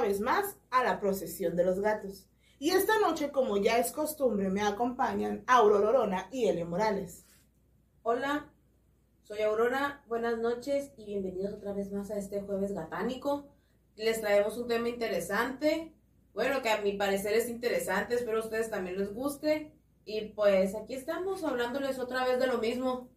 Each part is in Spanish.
una vez más a la procesión de los gatos. Y esta noche, como ya es costumbre, me acompañan Aurora y Elio Morales. Hola, soy Aurora, buenas noches y bienvenidos otra vez más a este jueves gatánico. Les traemos un tema interesante, bueno, que a mi parecer es interesante, espero a ustedes también les guste. Y pues aquí estamos hablándoles otra vez de lo mismo.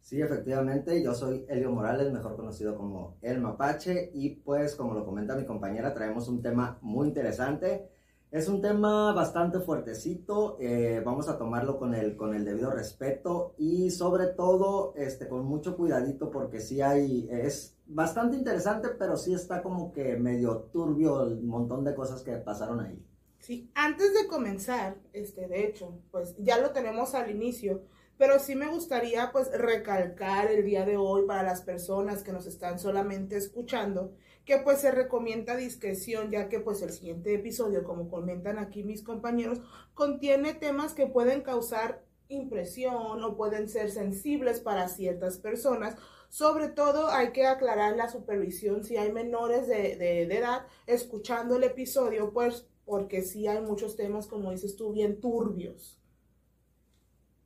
Sí, efectivamente, yo soy Elio Morales, mejor conocido como El Mapache, y pues como lo comenta mi compañera, traemos un tema muy interesante. Es un tema bastante fuertecito, eh, vamos a tomarlo con el, con el debido respeto y sobre todo este, con mucho cuidadito porque sí hay, es bastante interesante, pero sí está como que medio turbio el montón de cosas que pasaron ahí. Sí, antes de comenzar, este, de hecho, pues ya lo tenemos al inicio, pero sí me gustaría pues recalcar el día de hoy para las personas que nos están solamente escuchando, que pues se recomienda discreción, ya que pues el siguiente episodio, como comentan aquí mis compañeros, contiene temas que pueden causar impresión o pueden ser sensibles para ciertas personas. Sobre todo hay que aclarar la supervisión si hay menores de, edad escuchando el episodio, pues porque sí hay muchos temas, como dices tú, bien turbios.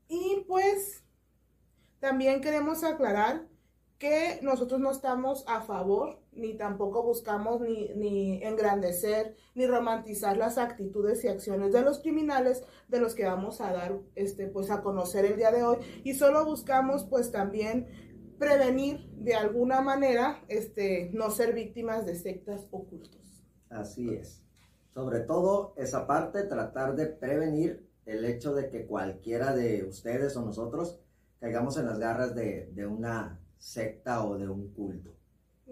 Y pues también queremos aclarar que nosotros no estamos a favor, ni tampoco buscamos ni, ni, engrandecer, ni romantizar las actitudes y acciones de los criminales de los que vamos a dar este, pues, a conocer el día de hoy. Y solo buscamos pues también prevenir de alguna manera este, no ser víctimas de sectas ocultos. Así es. Sobre todo esa parte, tratar de prevenir el hecho de que cualquiera de ustedes o nosotros caigamos en las garras de, una secta o de un culto.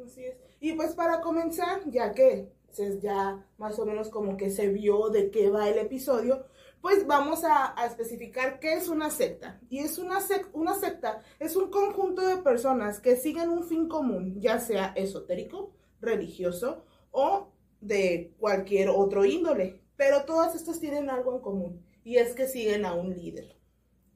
Así es. Y pues para comenzar, ya que ya más o menos como que se vio de qué va el episodio, pues vamos a, a especificar qué es una secta. Y es una, sec, una secta, es un conjunto de personas que siguen un fin común, ya sea esotérico, religioso o de cualquier otro índole. Pero todas estas tienen algo en común y es que siguen a un líder.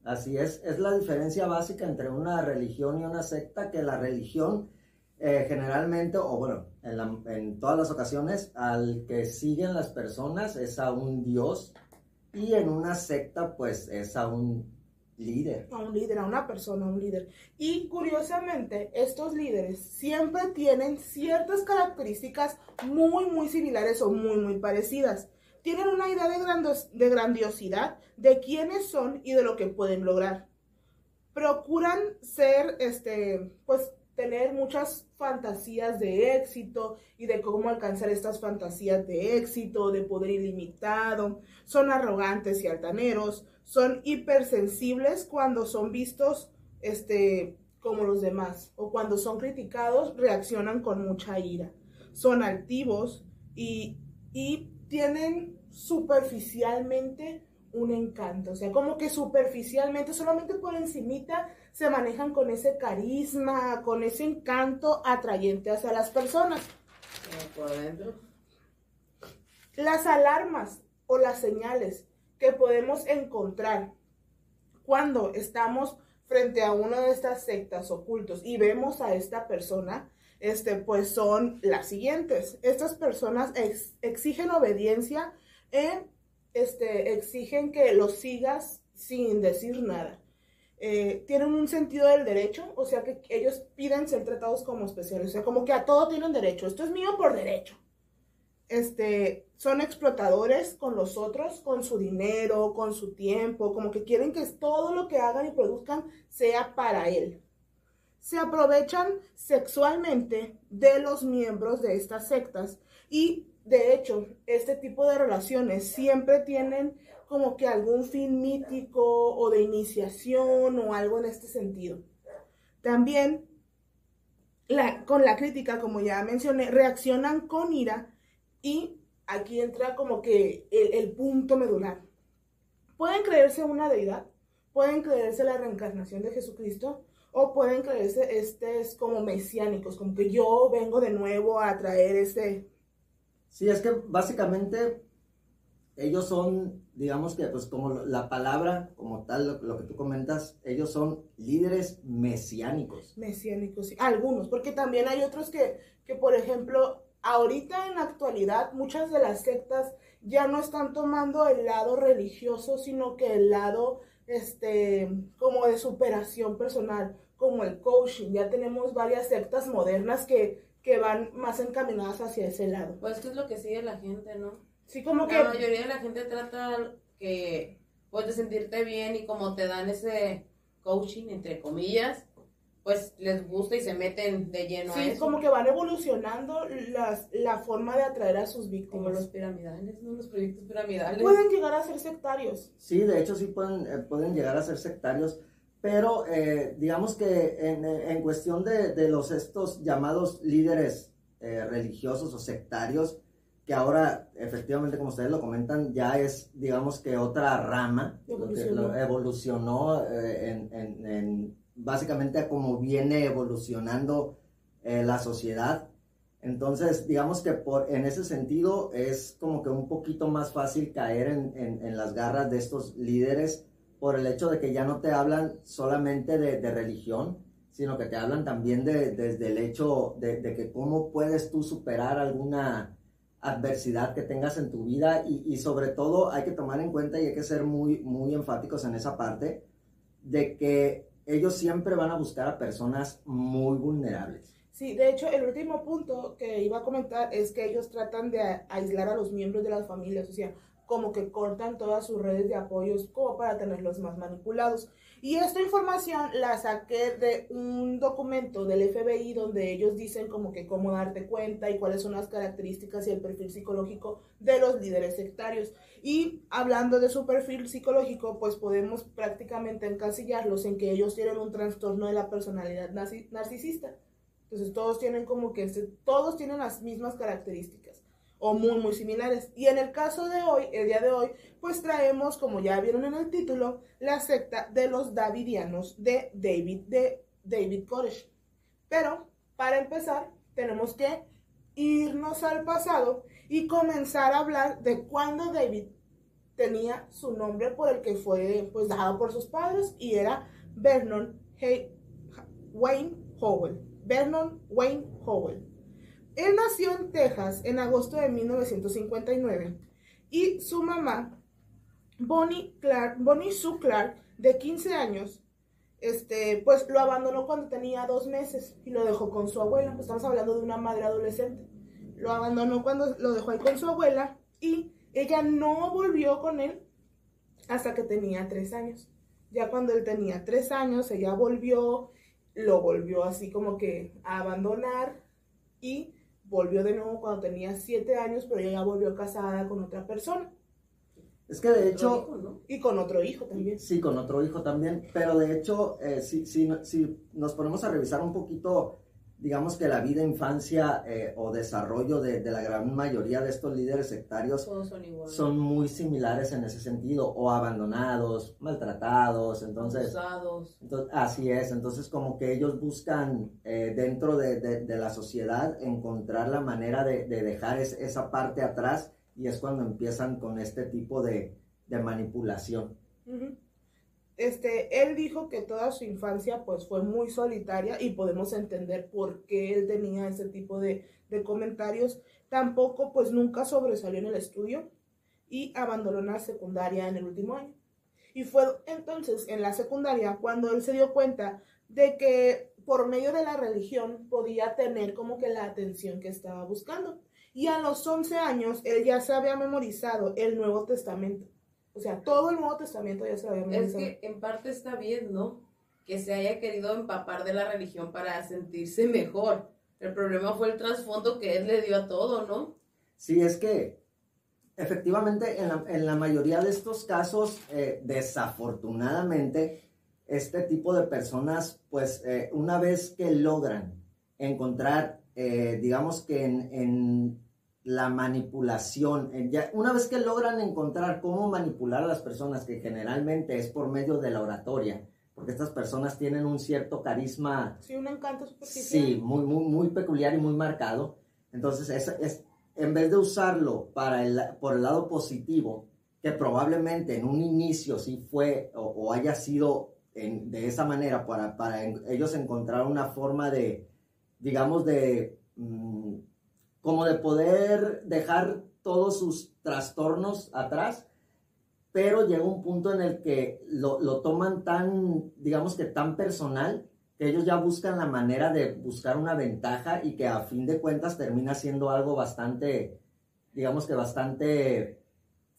Así es, es la diferencia básica entre una religión y una secta, que la religión eh, generalmente, o bueno, en, la, en, todas las ocasiones, al que siguen las personas es a un dios y en una secta pues es a un líder. A un líder, a una persona, a un líder. Y curiosamente, estos líderes siempre tienen ciertas características muy, muy similares o muy, muy parecidas tienen una idea de, grandos, de grandiosidad de quiénes son y de lo que pueden lograr. Procuran ser, este, pues, tener muchas fantasías de éxito y de cómo alcanzar estas fantasías de éxito, de poder ilimitado. Son arrogantes y altaneros, son hipersensibles cuando son vistos, este, como los demás, o cuando son criticados, reaccionan con mucha ira. Son altivos y, y tienen superficialmente un encanto, o sea, como que superficialmente, solamente por encimita, se manejan con ese carisma, con ese encanto atrayente hacia las personas. Por. Las alarmas o las señales que podemos encontrar cuando estamos frente a una de estas sectas ocultos y vemos a esta persona, este, pues son las siguientes. Estas personas ex exigen obediencia este, exigen que los sigas sin decir nada. Eh, tienen un sentido del derecho, o sea que ellos piden ser tratados como especiales, o sea, como que a todo tienen derecho, esto es mío por derecho. Este, son explotadores con los otros, con su dinero, con su tiempo, como que quieren que todo lo que hagan y produzcan sea para él. Se aprovechan sexualmente de los miembros de estas sectas y de hecho, este tipo de relaciones siempre tienen como que algún fin mítico o de iniciación o algo en este sentido. También con la crítica, como ya mencioné, reaccionan con ira y aquí entra como que el, punto medular. Pueden creerse una deidad, pueden creerse la reencarnación de Jesucristo, o pueden creerse este es como mesiánicos, como que yo vengo de nuevo a traer ese Sí, es que básicamente ellos son, digamos que, pues como la palabra, como tal, lo, que tú comentas, ellos son líderes mesiánicos. Mesiánicos, sí. Algunos, porque también hay otros que, que por ejemplo, ahorita en la actualidad muchas de las sectas ya no están tomando el lado religioso, sino que el lado este como de superación personal, como el coaching. Ya tenemos varias sectas modernas que, que van más encaminadas hacia ese lado. Pues que es lo que sigue la gente, ¿no? Sí, como que La mayoría de la gente trata que puedes sentirte bien y como te dan ese coaching, entre comillas, pues les gusta y se meten de lleno a sí, eso. como que van evolucionando las, la forma de atraer a sus Como víctimas. los piramidales, ¿no? Los proyectos piramidales. Pueden llegar a ser sectarios. Sí, de hecho sí pueden, eh, pueden llegar a ser sectarios, pero eh, digamos que en, en cuestión de, de los estos llamados líderes eh, religiosos o sectarios, que ahora efectivamente como ustedes lo comentan, ya es digamos que otra rama, que- Evolucionó. eh, en, en- en- básicamente a como viene evolucionando eh, la sociedad. Entonces, digamos que por, en ese sentido es como que un poquito más fácil caer en- en las garras de estos líderes por el hecho de que ya no te hablan solamente de, religión, sino que te hablan también de, desde el hecho de, que cómo puedes tú superar alguna adversidad que tengas en tu vida y, y sobre todo hay que tomar en cuenta y hay que ser muy, muy enfáticos en esa parte de que ellos siempre van a buscar a personas muy vulnerables. Sí, de hecho, el último punto que iba a comentar es que ellos tratan de aislar a los miembros de las familias, o sea, como que cortan todas sus redes de apoyos como para tenerlos más manipulados. Y esta información la saqué de un documento del FBI donde ellos dicen como que cómo darte cuenta y cuáles son las características y el perfil psicológico de los líderes sectarios. Y hablando de su perfil psicológico, pues podemos prácticamente encasillarlos en que ellos tienen un trastorno de la personalidad narci- narcisista. Entonces todos tienen como que este- todos tienen las mismas características muy muy similares. Y en el caso de hoy, el día de hoy, pues traemos, como ya vieron en el título, la secta de los Davidianos de David de David Koresh. Pero para empezar, tenemos que irnos al pasado y comenzar a hablar de cuando David tenía su nombre por el que fue pues dado por sus padres y era Vernon Wayne Howell. Vernon Wayne Howell. Él nació en Texas en agosto de 1959 y su mamá, Bonnie, Clark, Bonnie Sue Clark, de 15 años, este, pues lo abandonó cuando tenía dos meses y lo dejó con su abuela. Pues estamos hablando de una madre adolescente. Lo abandonó cuando lo dejó ahí con su abuela y ella no volvió con él hasta que tenía tres años. Ya cuando él tenía tres años, ella volvió, lo volvió así como que a abandonar y volvió de nuevo cuando tenía siete años, pero ella ya volvió casada con otra persona Es que de hecho, hijo, ¿no? y con otro hijo también. Sí, con otro hijo también, pero de hecho, eh, si, si, si nos ponemos a revisar un poquito, digamos que la vida, infancia eh, o desarrollo de, de la gran mayoría de estos líderes sectarios son muy similares en ese sentido, o abandonados, maltratados, entonces... Abusados. Entonces, así es, entonces como que ellos buscan eh, dentro de, de- de la sociedad encontrar la manera de, de dejar es- esa parte atrás y es cuando empiezan con este tipo de, de manipulación. Este, él dijo que toda su infancia pues fue muy solitaria y podemos entender por qué él tenía ese tipo de, de comentarios. Tampoco pues nunca sobresalió en el estudio y abandonó la secundaria en el último año. Y fue entonces en la secundaria cuando él se dio cuenta de que por medio de la religión podía tener como que la atención que estaba buscando. Y a los 11 años él ya se había memorizado el Nuevo Testamento. O sea, todo el Nuevo Testamento ya se lo había Es memorizado. que en parte está bien, ¿no? Que se haya querido empapar de la religión para sentirse mejor. El problema fue el trasfondo que él le dio a todo, ¿no? Sí, es que efectivamente en la, en la mayoría de estos casos, eh, desafortunadamente, este tipo de personas, pues eh, una vez que logran encontrar, eh, digamos que en, en la manipulación, ya, una vez que logran encontrar cómo manipular a las personas, que generalmente es por medio de la oratoria, porque estas personas tienen un cierto carisma Sí, un encanto superficial. Sí, muy, muy, muy peculiar y muy marcado. Entonces, es, es, en vez de usarlo para el, por el lado positivo, que probablemente en un inicio sí fue o, o haya sido en- de esa manera para, para en- ellos encontrar una forma de, digamos, de mm, como de poder dejar todos sus trastornos atrás, pero llega un punto en el que lo, lo toman tan, digamos que tan personal, que ellos ya buscan la manera de buscar una ventaja y que a fin de cuentas termina siendo algo bastante, digamos que bastante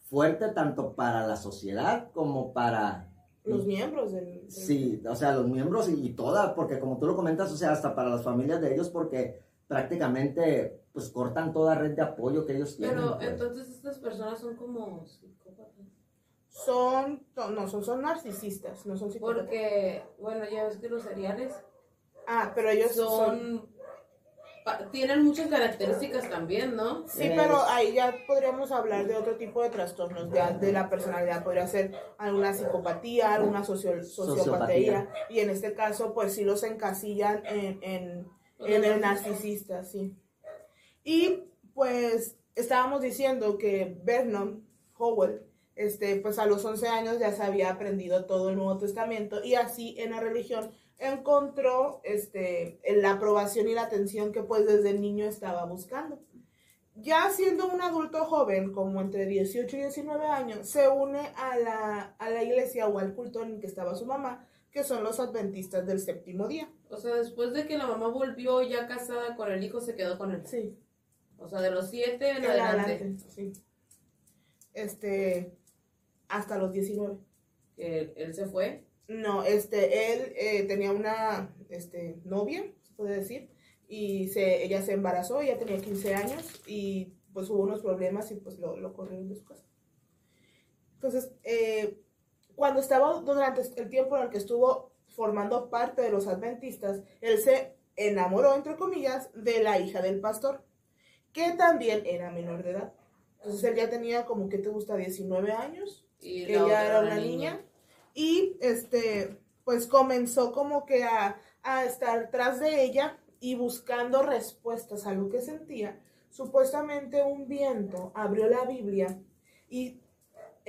fuerte tanto para la sociedad como para Los miembros del... del- Sí, o sea, los miembros y, y toda, porque como tú lo comentas, o sea, hasta para las familias de ellos, porque prácticamente pues cortan toda red de apoyo que ellos tienen. Pero pues. entonces estas personas son como psicópatas. Son, no, no, son, son narcisistas, no son psicópatas. Porque, bueno, ya ves que los seriales Ah, pero ellos son... Tienen muchas características también, ¿no? Sí, pero ahí ya podríamos hablar de otro tipo de trastornos ya de la personalidad. Podría ser alguna psicopatía, alguna socio- sociopatía. Sociopatía. Y en este caso, pues sí los encasillan en, en, en el narcisista, sí. Y pues estábamos diciendo que Vernon Howell, este, pues a los 11 años ya se había aprendido todo el Nuevo Testamento y así en la religión encontró este, la aprobación y la atención que pues desde niño estaba buscando. Ya siendo un adulto joven, como entre 18 y 19 años, se une a la, a la iglesia o al culto en el que estaba su mamá, que son los adventistas del séptimo día. O sea, después de que la mamá volvió ya casada con el hijo, se quedó con él. Sí. O sea, de los siete en En adelante. adelante, sí. Este, hasta los 19. Que él, él se fue. No, este, él eh, tenía una este, novia, se puede decir, y se, ella se embarazó, ella tenía 15 años, y pues hubo unos problemas y pues lo, lo corrieron de su casa. Entonces, eh, cuando estaba durante el tiempo en el que estuvo formando parte de los adventistas, él se enamoró, entre comillas, de la hija del pastor, que también era menor de edad. Entonces él ya tenía como que te gusta 19 años Y la ella era una niña. Y este, pues comenzó como que a, a estar tras de ella y buscando respuestas a lo que sentía. Supuestamente un viento abrió la Biblia y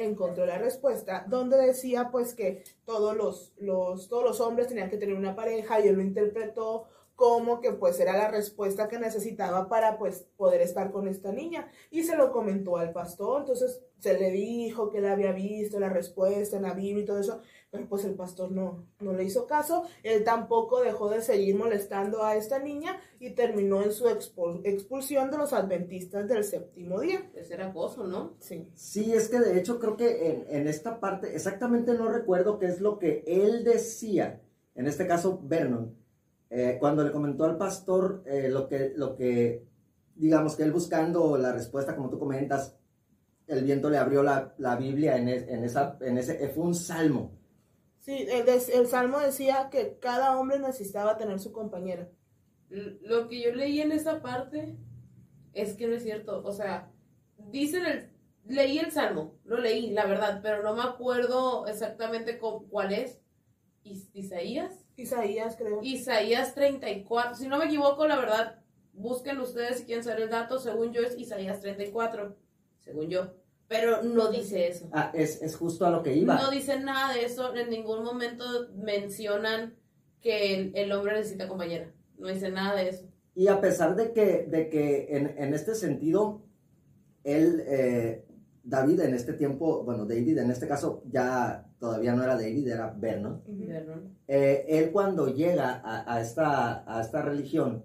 encontró la respuesta donde decía pues que todos los, los, todos los hombres tenían que tener una pareja y él lo interpretó como que pues era la respuesta que necesitaba para pues poder estar con esta niña y se lo comentó al pastor, entonces se le dijo que él había visto la respuesta en la Biblia y todo eso, pero pues el pastor no, no le hizo caso, él tampoco dejó de seguir molestando a esta niña y terminó en su expul- expulsión de los adventistas del séptimo día. Ese era acoso, ¿no? Sí. Sí, es que de hecho creo que en, en esta parte, exactamente no recuerdo qué es lo que él decía, en este caso Vernon, eh, cuando le comentó al pastor eh, lo, que, lo que, digamos que él buscando la respuesta, como tú comentas, el viento le abrió la, la Biblia en, es- en esa, en ese, fue un salmo. Sí, el, des- el salmo decía que cada hombre necesitaba tener su compañera. Lo que yo leí en esa parte es que no es cierto. O sea, dicen el. Leí el salmo, lo leí, la verdad, pero no me acuerdo exactamente con- cuál es. Is- Isaías. Isaías, creo. Isaías 34. Si no me equivoco, la verdad, busquen ustedes si quieren saber el dato. Según yo, es Isaías 34. Según yo. Pero no dice eso. Ah, es, es justo a lo que iba. No dice nada de eso. En ningún momento mencionan que el, el hombre necesita compañera. No dice nada de eso. Y a pesar de que, de que en, en este sentido, él, eh, David en este tiempo, bueno, David en este caso ya todavía no era David, era Vernon. Vernon. Eh, él cuando llega a, a esta, a esta religión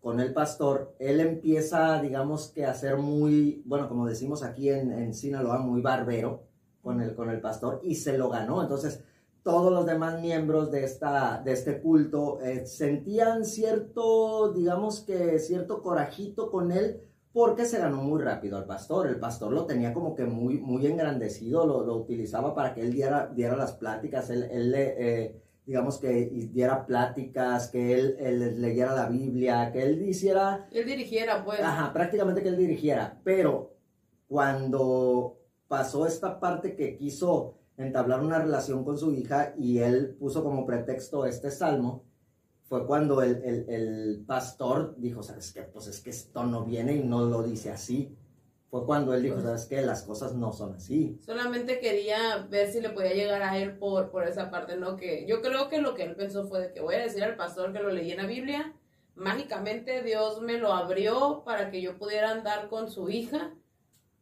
con el pastor, él empieza, digamos que a ser muy, bueno, como decimos aquí en, en Sinaloa, muy barbero con el, con el pastor y se lo ganó. Entonces, todos los demás miembros de, esta, de este culto eh, sentían cierto, digamos que cierto corajito con él porque se ganó muy rápido al pastor. El pastor lo tenía como que muy, muy engrandecido, lo, lo utilizaba para que él diera, diera las pláticas, él, él le, eh, digamos que diera pláticas, que él, él leyera la Biblia, que él hiciera Él dirigiera, pues. Ajá, prácticamente que él dirigiera, pero cuando pasó esta parte que quiso entablar una relación con su hija y él puso como pretexto este salmo, fue cuando el, el- el pastor dijo, ¿sabes qué? Pues es que esto no viene y no lo dice así. Fue cuando él dijo, ¿sabes qué? Las cosas no son así. Solamente quería ver si le podía llegar a él por, por esa parte, ¿no? Que yo creo que lo que él pensó fue de que voy a decir al pastor que lo leí en la Biblia, mágicamente Dios me lo abrió para que yo pudiera andar con su hija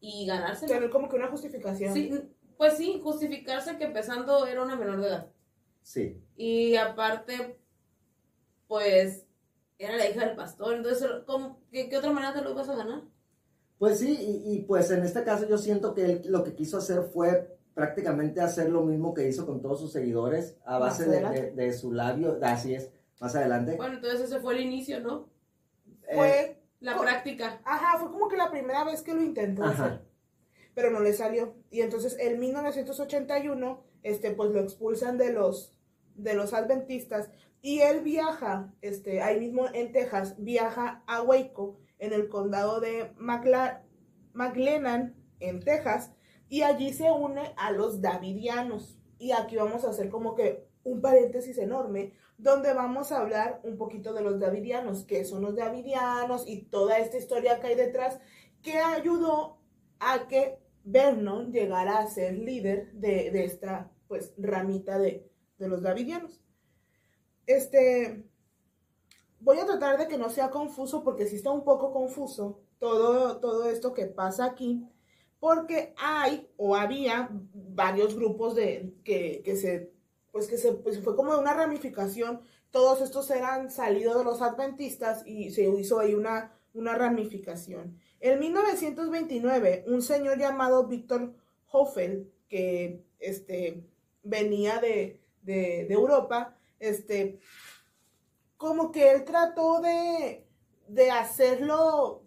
y ganárselo. Tener como que una justificación. Sí, pues sí, justificarse que empezando era una menor de edad. Sí. Y aparte, pues, era la hija del pastor. Entonces, ¿cómo, qué, qué otra manera te lo ibas a ganar? Pues sí, y, y, pues en este caso yo siento que él lo que quiso hacer fue prácticamente hacer lo mismo que hizo con todos sus seguidores a base de, de, de, su labio, así es, más adelante. Bueno, entonces ese fue el inicio, ¿no? Fue Eh, la práctica. Ajá, fue como que la primera vez que lo intentó Ajá. hacer. Pero no le salió. Y entonces en 1981, este, pues lo expulsan de los, de los adventistas. Y él viaja, este, ahí mismo en Texas, viaja a Waco, en el condado de McLennan, en Texas. Y allí se une a los davidianos. Y aquí vamos a hacer como que un paréntesis enorme donde vamos a hablar un poquito de los davidianos, qué son los davidianos y toda esta historia que hay detrás que ayudó a que Vernon llegara a ser líder de, de esta pues ramita de, de los davidianos. Este, voy a tratar de que no sea confuso porque sí está un poco confuso todo, todo esto que pasa aquí, porque hay o había varios grupos de, que, que se pues que se pues fue como una ramificación. Todos estos eran salidos de los adventistas y se hizo ahí una, una ramificación. En 1929, un señor llamado Víctor Hoffel, que este, venía de, de, de, Europa, este, como que él trató de, de hacerlo,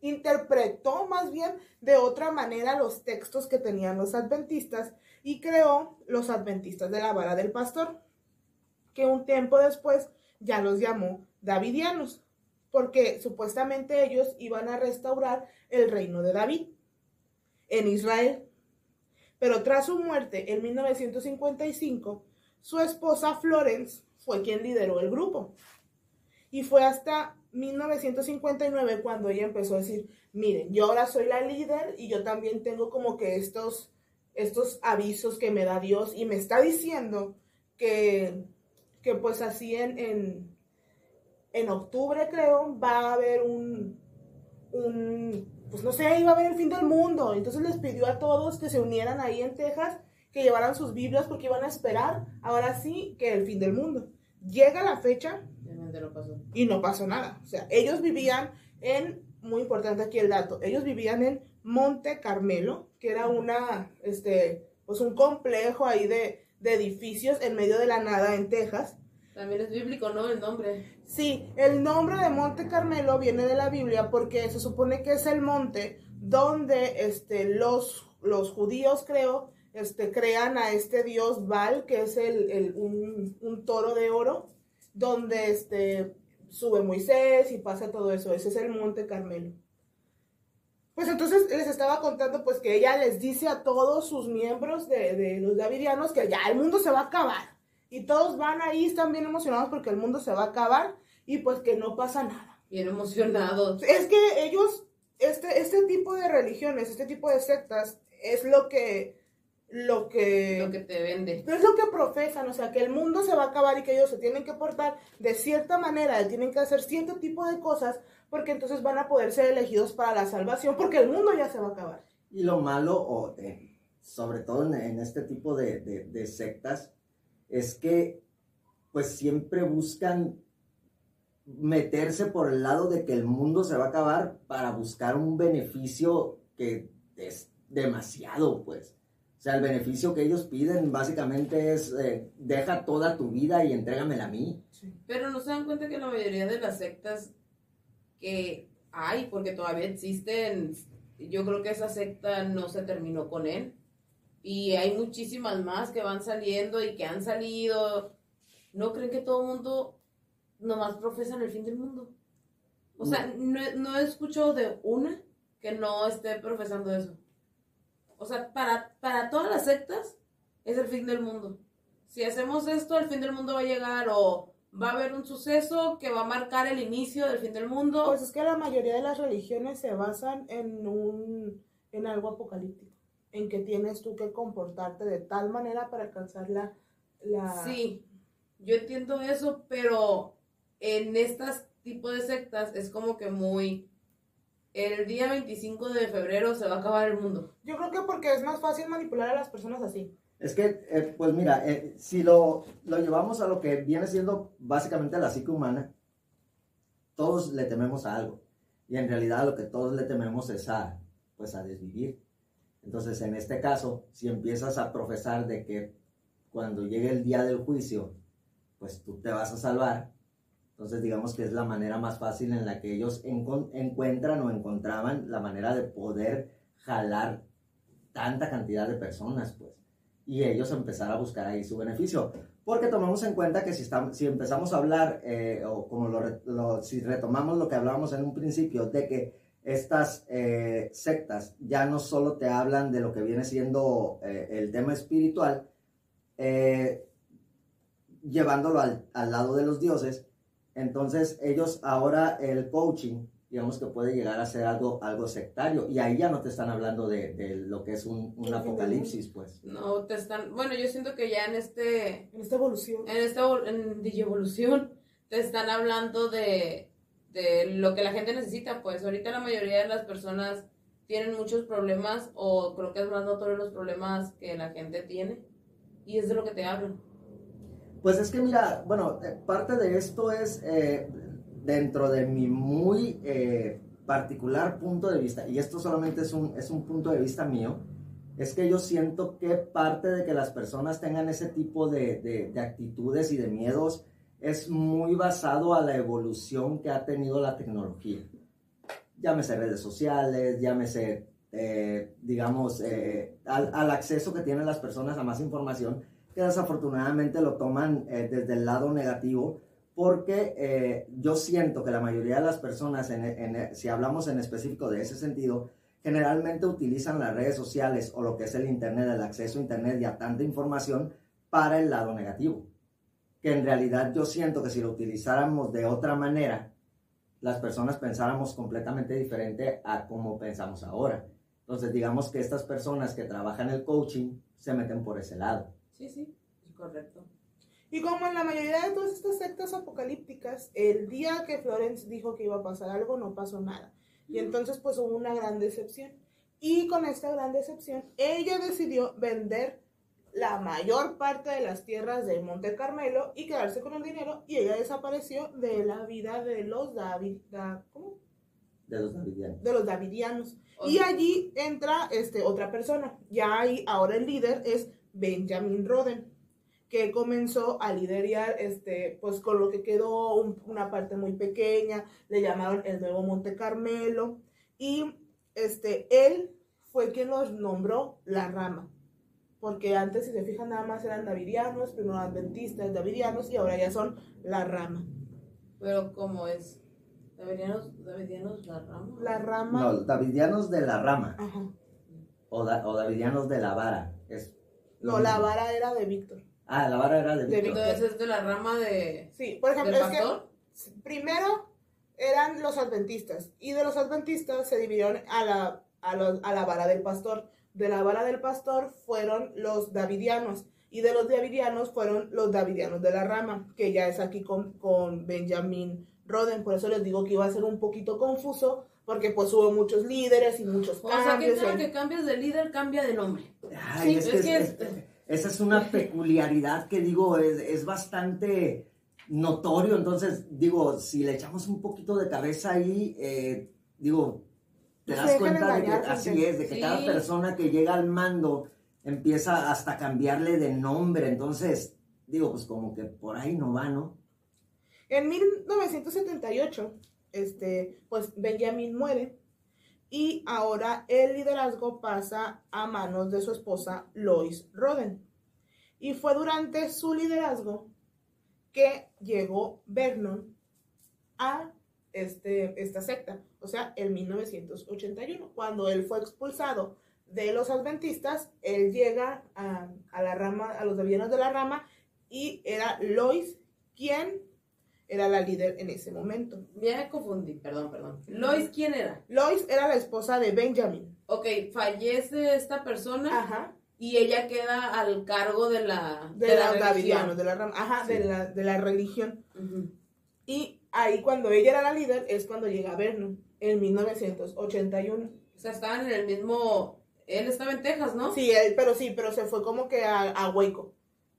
interpretó más bien de otra manera los textos que tenían los adventistas y creó los adventistas de la vara del pastor, que un tiempo después ya los llamó davidianos, porque supuestamente ellos iban a restaurar el reino de David en Israel. Pero tras su muerte en 1955, su esposa Florence fue quien lideró el grupo. Y fue hasta 1959 cuando ella empezó a decir, miren, yo ahora soy la líder y yo también tengo como que estos estos avisos que me da Dios y me está diciendo que, que pues así en, en, en, octubre creo va a haber un, un, pues no sé, iba a haber el fin del mundo. Entonces les pidió a todos que se unieran ahí en Texas, que llevaran sus Biblias porque iban a esperar ahora sí que el fin del mundo. Llega la fecha no pasó. y no pasó nada. O sea, ellos vivían en, muy importante aquí el dato, ellos vivían en Monte Carmelo, que era una, este, pues un complejo ahí de, de, edificios en medio de la nada en Texas. También es bíblico, ¿no? El nombre. Sí, el nombre de Monte Carmelo viene de la Biblia porque se supone que es el monte donde este, los, los judíos, creo, este, crean a este dios Baal, que es el, el un, un, toro de oro, donde este, sube Moisés y pasa todo eso. Ese es el Monte Carmelo. Pues entonces les estaba contando pues que ella les dice a todos sus miembros de, de, los davidianos que ya el mundo se va a acabar. Y todos van ahí, están bien emocionados porque el mundo se va a acabar y pues que no pasa nada. Bien emocionados. Es que ellos, este, este tipo de religiones, este tipo de sectas, es lo que... Lo que, lo que te vende. Es lo que profesan, o sea, que el mundo se va a acabar y que ellos se tienen que portar de cierta manera, tienen que hacer cierto tipo de cosas porque entonces van a poder ser elegidos para la salvación, porque el mundo ya se va a acabar. Y lo malo, o de, sobre todo en, en, este tipo de, de, de, sectas, es que pues siempre buscan meterse por el lado de que el mundo se va a acabar para buscar un beneficio que es demasiado, pues. O sea, el beneficio que ellos piden básicamente es, eh, deja toda tu vida y entrégamela a mí. Sí. Pero no se dan cuenta que la mayoría de las sectas que hay, porque todavía existen, yo creo que esa secta no se terminó con él. Y hay muchísimas más que van saliendo y que han salido. ¿No creen que todo el mundo nomás profesan el fin del mundo? O sea, no, no he escuchado de una que no esté profesando eso. O sea, para, para todas las sectas es el fin del mundo. Si hacemos esto, el fin del mundo va a llegar o va a haber un suceso que va a marcar el inicio del fin del mundo. Pues es que la mayoría de las religiones se basan en un en algo apocalíptico, en que tienes tú que comportarte de tal manera para alcanzar la, la... Sí, yo entiendo eso, pero en estos tipo de sectas es como que muy... El día 25 de febrero se va a acabar el mundo. Yo creo que porque es más fácil manipular a las personas así. Es que, eh, pues mira, eh, si lo, lo llevamos a lo que viene siendo básicamente la psique humana, todos le tememos a algo. Y en realidad lo que todos le tememos es a, pues a desvivir. Entonces, en este caso, si empiezas a profesar de que cuando llegue el día del juicio, pues tú te vas a salvar, entonces digamos que es la manera más fácil en la que ellos encuentran o encontraban la manera de poder jalar tanta cantidad de personas, pues. Y ellos empezar a buscar ahí su beneficio. Porque tomamos en cuenta que si, estamos, si empezamos a hablar, eh, o como lo, lo- si retomamos lo que hablábamos en un principio, de que estas eh, sectas ya no solo te hablan de lo que viene siendo eh, el tema espiritual, eh, llevándolo al, al lado de los dioses, entonces ellos ahora el coaching, digamos que puede llegar a ser algo, algo sectario, y ahí ya no te están hablando de, de lo que es un, un apocalipsis, pues. No te están... Bueno, yo siento que ya en este... En esta evolución. En esta en Digievolución te están hablando de, de lo que la gente necesita. Pues ahorita la mayoría de las personas tienen muchos problemas o creo que es más notorio los problemas que la gente tiene. Y es de lo que te hablan. Pues es que mira, bueno, eh, parte de esto es eh, dentro de mi muy eh, particular punto de vista, y esto solamente es un, es un punto de vista mío, es que yo siento que parte de que las personas tengan ese tipo de, de- de actitudes y de miedos es muy basado a la evolución que ha tenido la tecnología. Llámese redes sociales, llámese, eh, digamos, al acceso que tienen las personas a más información que desafortunadamente lo toman eh, desde el lado negativo, porque eh, yo siento que la mayoría de las personas, si hablamos en específico de ese sentido, generalmente utilizan las redes sociales o lo que es el Internet, el acceso a Internet y a tanta información para el lado negativo. Que en realidad yo siento que si lo utilizáramos de otra manera, las personas pensáramos completamente diferente a como pensamos ahora. Entonces digamos que estas personas que trabajan el coaching se meten por ese lado. Sí, sí, es correcto. Y como en la mayoría de todas estas sectas apocalípticas, el día que Florence dijo que iba a pasar algo, no pasó nada. Y entonces pues hubo una gran decepción. Y con esta gran decepción, ella decidió vender la mayor parte de las tierras de Monte Carmelo y quedarse con el dinero y ella desapareció de la vida de los David, da- ¿cómo? de los davidianos. de los davidianos. O Y allí entra este, otra persona. Ya ahí, ahora el líder es Benjamin Roden, que comenzó a liderar, este, pues con lo que quedó un- una parte muy pequeña, le llamaron el nuevo Monte Carmelo, y este, él fue quien los nombró la rama. Porque antes, si se fijan, nada más eran davidianos, primero adventistas, davidianos, y ahora ya son la rama. Pero como es... Davidianos, Davidianos la rama. La rama. No, davidianos de la rama Ajá. o, da- o davidianos de la vara. Es No, la vara era de Víctor. Ah, la vara era de Víctor. Entonces es de la rama de... Sí, por ejemplo, ¿Del es que primero eran los adventistas y de los adventistas se dividieron a la, a, los- a la vara del pastor. De la vara del pastor fueron los davidianos y de los davidianos fueron los davidianos de la rama, que ya es aquí con, con Benjamin Roden. Por eso les digo que iba a ser un poquito confuso porque pues hubo muchos líderes y muchos O sea, que cambios. cada que cambias de líder, cambia de nombre. Ay, Sí, es es que que es- es- es- esa es una peculiaridad que digo, es, es bastante notorio. Entonces, digo, si le echamos un poquito de cabeza ahí, eh, digo, te No das se cuenta de que así es, de que Sí. cada persona que llega al mando empieza hasta a cambiarle de nombre. Entonces, digo, pues como que por ahí no va, ¿no? En 1978, este, pues Benjamin muere y ahora el liderazgo pasa a manos de su esposa Lois Roden. Y fue durante su liderazgo que llegó Vernon a este, esta secta, o sea, en 1981, cuando él fue expulsado de los adventistas, él llega a, a la rama, a los davidianos de la rama, y era Lois quien era la líder en ese momento. Me confundí, perdón, perdón. Lois, ¿quién era? Lois era la esposa de Benjamin. Ok, fallece esta persona Ajá. y ella queda al cargo de la... De, la los religión. de la rama. Ajá, Sí. de, la, de la religión. Y ahí cuando ella era la líder es cuando llega Vernon, en 1981. O sea, estaban en el mismo. Él estaba en Texas, ¿no? Sí, él, pero sí, pero se fue como que a, a Waco.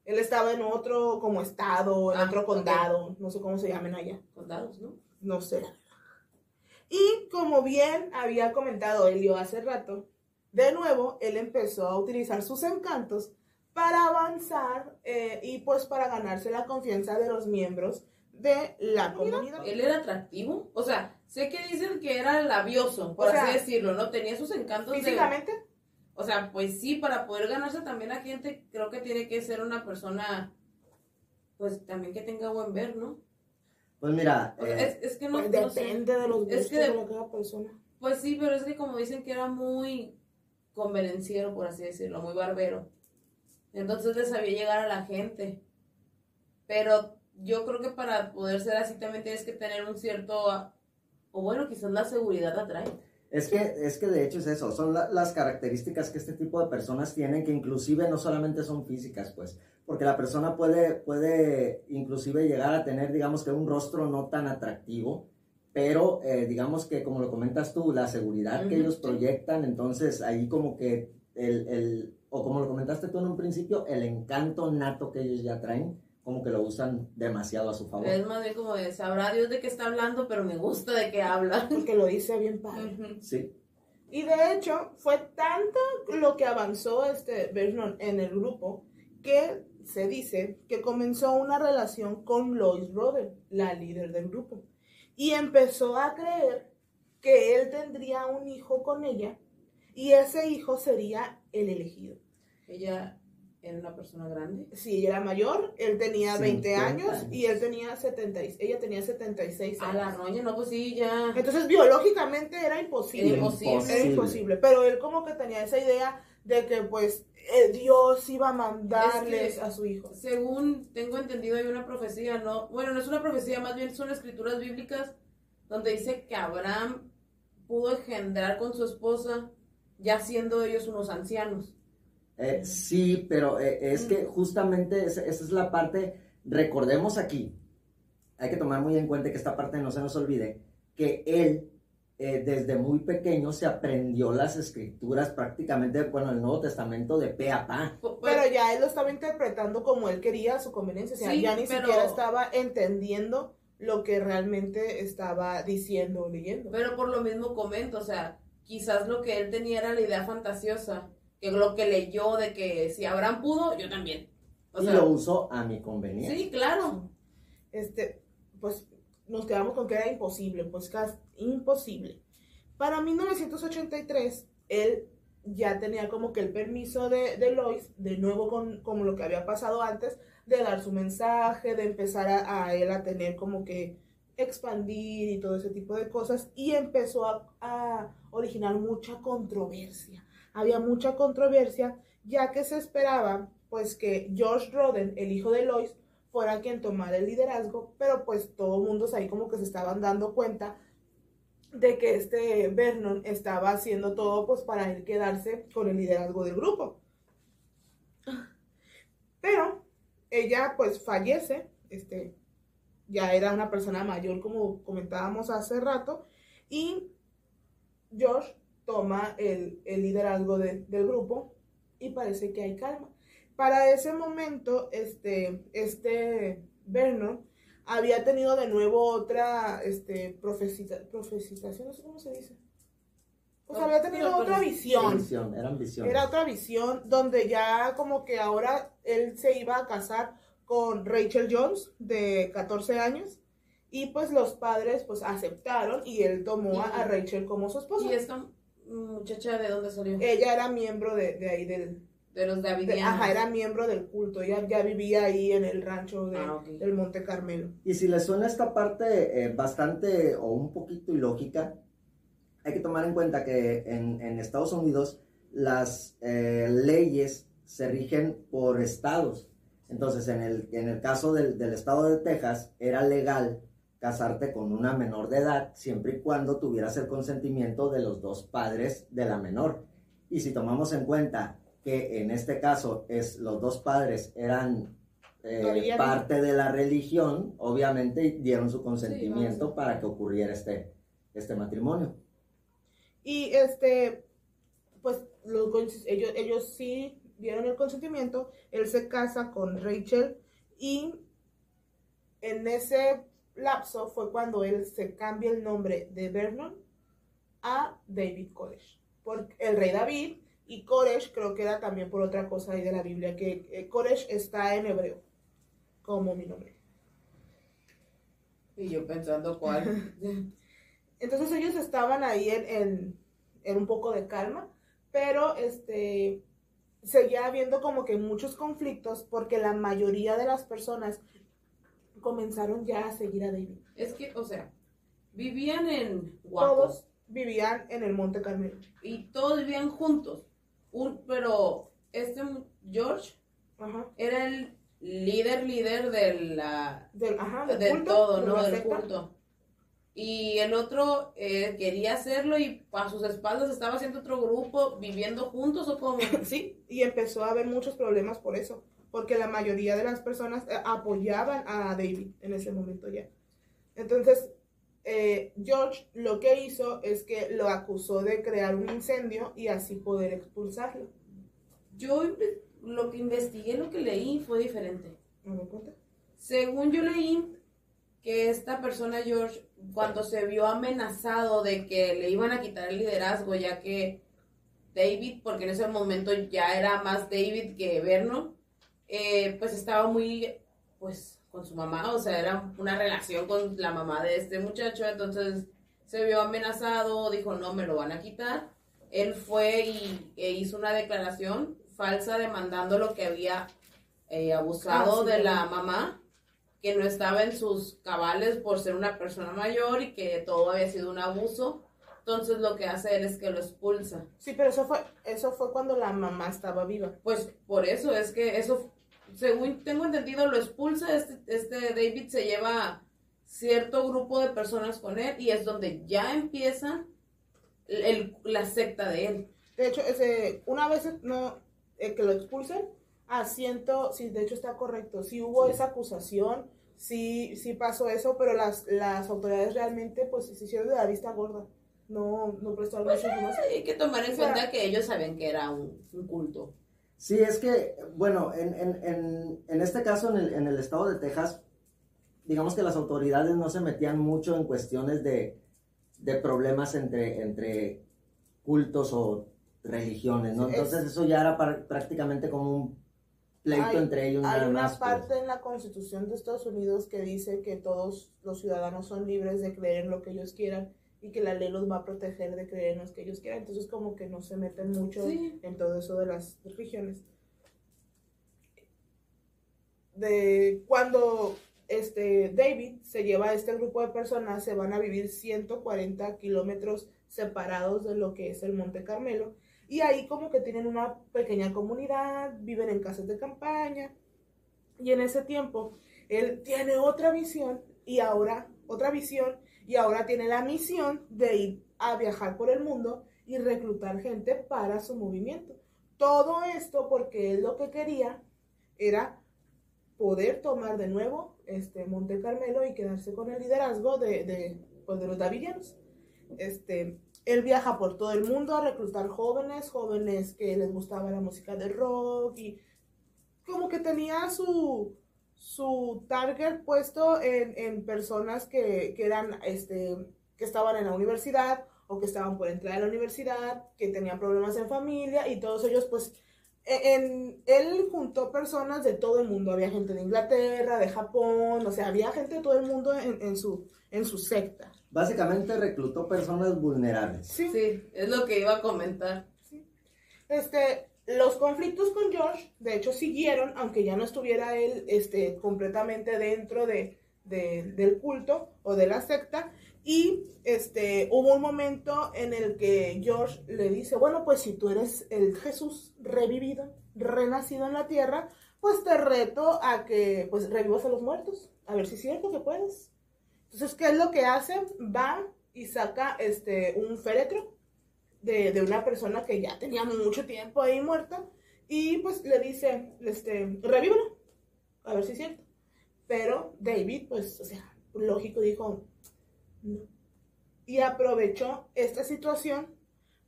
Él estaba en otro como estado, en Ah, otro condado, no sé cómo se llaman allá, Condados, ¿no? no sé. Y como bien había comentado Elio hace rato, de nuevo él empezó a utilizar sus encantos para avanzar eh, y pues para ganarse la confianza de los miembros de la comunidad. Él era atractivo. O sea, sé que dicen que era labioso, por O sea, así decirlo, ¿no? Tenía sus encantos. de- Físicamente, O sea, pues sí, para poder ganarse también a gente, creo que tiene que ser una persona, pues también que tenga buen ver, ¿no? Pues mira, eh, es, es que no, pues, no sé. depende de los Es gustos que de, de- la cada persona. Pues sí, pero es que como dicen que era muy convenenciero, por así decirlo, muy barbero. Entonces le sabía llegar a la gente. Pero yo creo que para poder ser así también tienes que tener un cierto, o bueno, quizás la seguridad atrae. Es que, es que de hecho es eso, son la- las características que este tipo de personas tienen, que inclusive no solamente son físicas, pues, porque la persona puede, puede inclusive llegar a tener, digamos que un rostro no tan atractivo, pero eh, digamos que como lo comentas tú, la seguridad que ellos proyectan, entonces ahí como que el, el, o como lo comentaste tú en un principio, el encanto nato que ellos ya traen, como que lo usan demasiado a su favor. Es más bien como de, sabrá Dios de qué está hablando, pero me gusta de qué habla. Porque lo dice bien padre. Sí, Y de hecho, fue tanto lo que avanzó este Vernon en el grupo que se dice que comenzó una relación con Lois Roden, la líder del grupo. Y empezó a creer que él tendría un hijo con ella y ese hijo sería el elegido. Ella era una persona grande. Si ella era mayor, él tenía 20 50 años, años. y él tenía 70, y- ella tenía 76 A años. la roña, no, pues sí, ya. Entonces, biológicamente era imposible. Era imposible. Era imposible, pero él como que tenía esa idea de que pues eh, Dios iba a mandarles Es que- a su hijo. Según tengo entendido, hay una profecía, ¿no? Bueno, no es una profecía, más bien son escrituras bíblicas donde dice que Abraham pudo engendrar con su esposa ya siendo ellos unos ancianos. Eh, sí, pero eh, es que justamente esa, esa es la parte, recordemos aquí, hay que tomar muy en cuenta que esta parte no se nos olvide, que él eh, desde muy pequeño se aprendió las escrituras prácticamente, bueno, el Nuevo Testamento de pe a pa. Pu- Pero ya él lo estaba interpretando como él quería a su conveniencia. O sea, Sí, ya ni pero- siquiera estaba entendiendo lo que realmente estaba diciendo o leyendo. Pero por lo mismo comento, o sea, quizás lo que él tenía era la idea fantasiosa, que lo que leyó de que si Abraham pudo, yo también. O y lo usó a mi conveniencia. sí, claro. Este, pues nos quedamos con que era imposible, pues casi imposible. Para 1983, él ya tenía como que el permiso de, de Lois, de nuevo con como lo que había pasado antes, de dar su mensaje, de empezar a, a él a tener como que expandir y todo ese tipo de cosas, y empezó a, a originar mucha controversia. Había mucha controversia, ya que se esperaba pues que George Roden, el hijo de Lois, fuera quien tomara el liderazgo, pero pues todo mundo ahí como que se estaban dando cuenta de que este Vernon estaba haciendo todo pues para él quedarse con el liderazgo del grupo. Pero ella pues fallece, este, ya era una persona mayor como comentábamos hace rato, y George toma el, el liderazgo de- del grupo y parece que hay calma. Para ese momento, este, este Vernon había tenido de nuevo otra este, profecita, profecitación, no sé cómo se dice. Pues Oh, había tenido pero- otra visión. Visión, eran visiones. Era otra visión donde ya como que ahora él se iba a casar con Rachel Jones de 14 años y pues los padres pues aceptaron y él tomó a, a Rachel como su esposa. ¿Y esta muchacha de dónde salió? Ella era miembro de, de ahí del... de los de- Davidianos. ajá, era miembro del culto. Ella ya vivía ahí en el rancho de- Ah, del Monte Carmelo. Y si les suena esta parte eh, bastante o un poquito ilógica, hay que tomar en cuenta que en, en Estados Unidos las eh, leyes se rigen por estados. Entonces, en el, en el caso del, del estado de Texas, era legal casarte con una menor de edad siempre y cuando tuvieras el consentimiento de los dos padres de la menor. Y si tomamos en cuenta que en este caso es, los dos padres eran eh, parte de la religión, obviamente dieron su consentimiento para que ocurriera este, este matrimonio. Y este, pues los ellos, ellos sí dieron el consentimiento. Él se casa con Rachel y en ese lapso fue cuando él se cambia el nombre de Vernon a David Koresh. Porque el rey David y Koresh creo que era también por otra cosa ahí de la Biblia, que eh, Koresh está en hebreo, como mi nombre. Y yo pensando cuál. Entonces ellos estaban ahí en, en- en un poco de calma, pero este seguía habiendo como que muchos conflictos porque la mayoría de las personas comenzaron ya a seguir a David. es que, o sea, vivían en Guapo. Todos vivían en el Monte Carmelo. Y todos vivían juntos. Un, pero este George Ajá. era el líder, líder de la, Del, ajá, del de culto, todo, ¿no? Del secta. culto. Y el otro eh, quería hacerlo y a sus espaldas estaba haciendo otro grupo viviendo juntos o como. Sí, y empezó a haber muchos problemas por eso, porque la mayoría de las personas eh, apoyaban a David en ese momento ya. Entonces, eh, George lo que hizo es que lo acusó de crear un incendio y así poder expulsarlo. Yo lo que investigué, lo que leí fue diferente. ¿Me cuenta? Según yo leí que esta persona, George, cuando se vio amenazado de que le iban a quitar el liderazgo, ya que David, porque en ese momento ya era más David que Vernon, eh, pues estaba muy, pues, con su mamá, o sea, era una relación con la mamá de este muchacho, entonces se vio amenazado, dijo, no, me lo van a quitar. Él fue y e hizo una declaración falsa demandando lo que había eh, abusado Ah, sí, de sí. la mamá, que no estaba en sus cabales por ser una persona mayor y que todo había sido un abuso. Entonces lo que hace él es que lo expulsa. Sí, pero eso fue, eso fue cuando la mamá estaba viva. Pues por eso es que eso, según tengo entendido, lo expulsa. Este, este David se lleva cierto grupo de personas con él y es donde ya empieza el- la secta de él. De hecho, ese, una vez no, eh, que lo expulsen, asiento, sí, de hecho está correcto, sí hubo Sí. esa acusación, sí, sí pasó eso, pero las, las autoridades realmente pues se hicieron de la vista gorda, no, no prestaron Pues, mucha información. Hay que tomar en O sea, cuenta que ellos sabían que era un, un culto. Sí, es que, bueno, en, en, en, en este caso, en el, en el estado de Texas, digamos que las autoridades no se metían mucho en cuestiones de, de problemas entre, entre cultos o religiones, ¿no? Entonces es- eso ya era par- prácticamente como un pleito Hay- entre ellos Hay nada una más. pues. parte en la Constitución de Estados Unidos que dice que todos los ciudadanos son libres de creer en lo que ellos quieran y que la ley los va a proteger de creer en lo que ellos quieran. Entonces como que no se meten mucho Sí. en todo eso de las religiones. De cuando este David se lleva a este grupo de personas, se van a vivir 140 kilómetros separados de lo que es el Monte Carmelo. Y ahí como que tienen una pequeña comunidad, viven en casas de campaña. Y en ese tiempo, él tiene otra visión y ahora, otra visión, y ahora tiene la misión de ir a viajar por el mundo y reclutar gente para su movimiento. Todo esto porque él lo que quería era poder tomar de nuevo este Monte Carmelo y quedarse con el liderazgo de, de, pues, los davidianos. Este, él viaja por todo el mundo a reclutar jóvenes, jóvenes que les gustaba la música de rock y como que tenía su, su target puesto en, en personas que, que eran, este, que estaban en la universidad o que estaban por entrar a la universidad, que tenían problemas en familia y todos ellos pues e, en, él juntó personas de todo el mundo, había gente de Inglaterra, de Japón, o sea, había gente de todo el mundo en, en su, en su secta. Básicamente reclutó personas vulnerables. Sí. Sí, es lo que iba a comentar. Este, los conflictos con George, de hecho, siguieron, aunque ya no estuviera él este, completamente dentro de, de- del culto o de la secta. Y este, hubo un momento en el que George le dice, bueno, pues si tú eres el Jesús revivido, renacido en la tierra, pues te reto a que pues revivas a los muertos, a ver si es cierto que puedes. Entonces, ¿qué es lo que hace? Va y saca este, un féretro de, de una persona que ya tenía mucho tiempo ahí muerta y pues le dice, este, revívelo. a ver si es cierto. Pero David, pues, o sea, lógico, dijo, no. Y aprovechó esta situación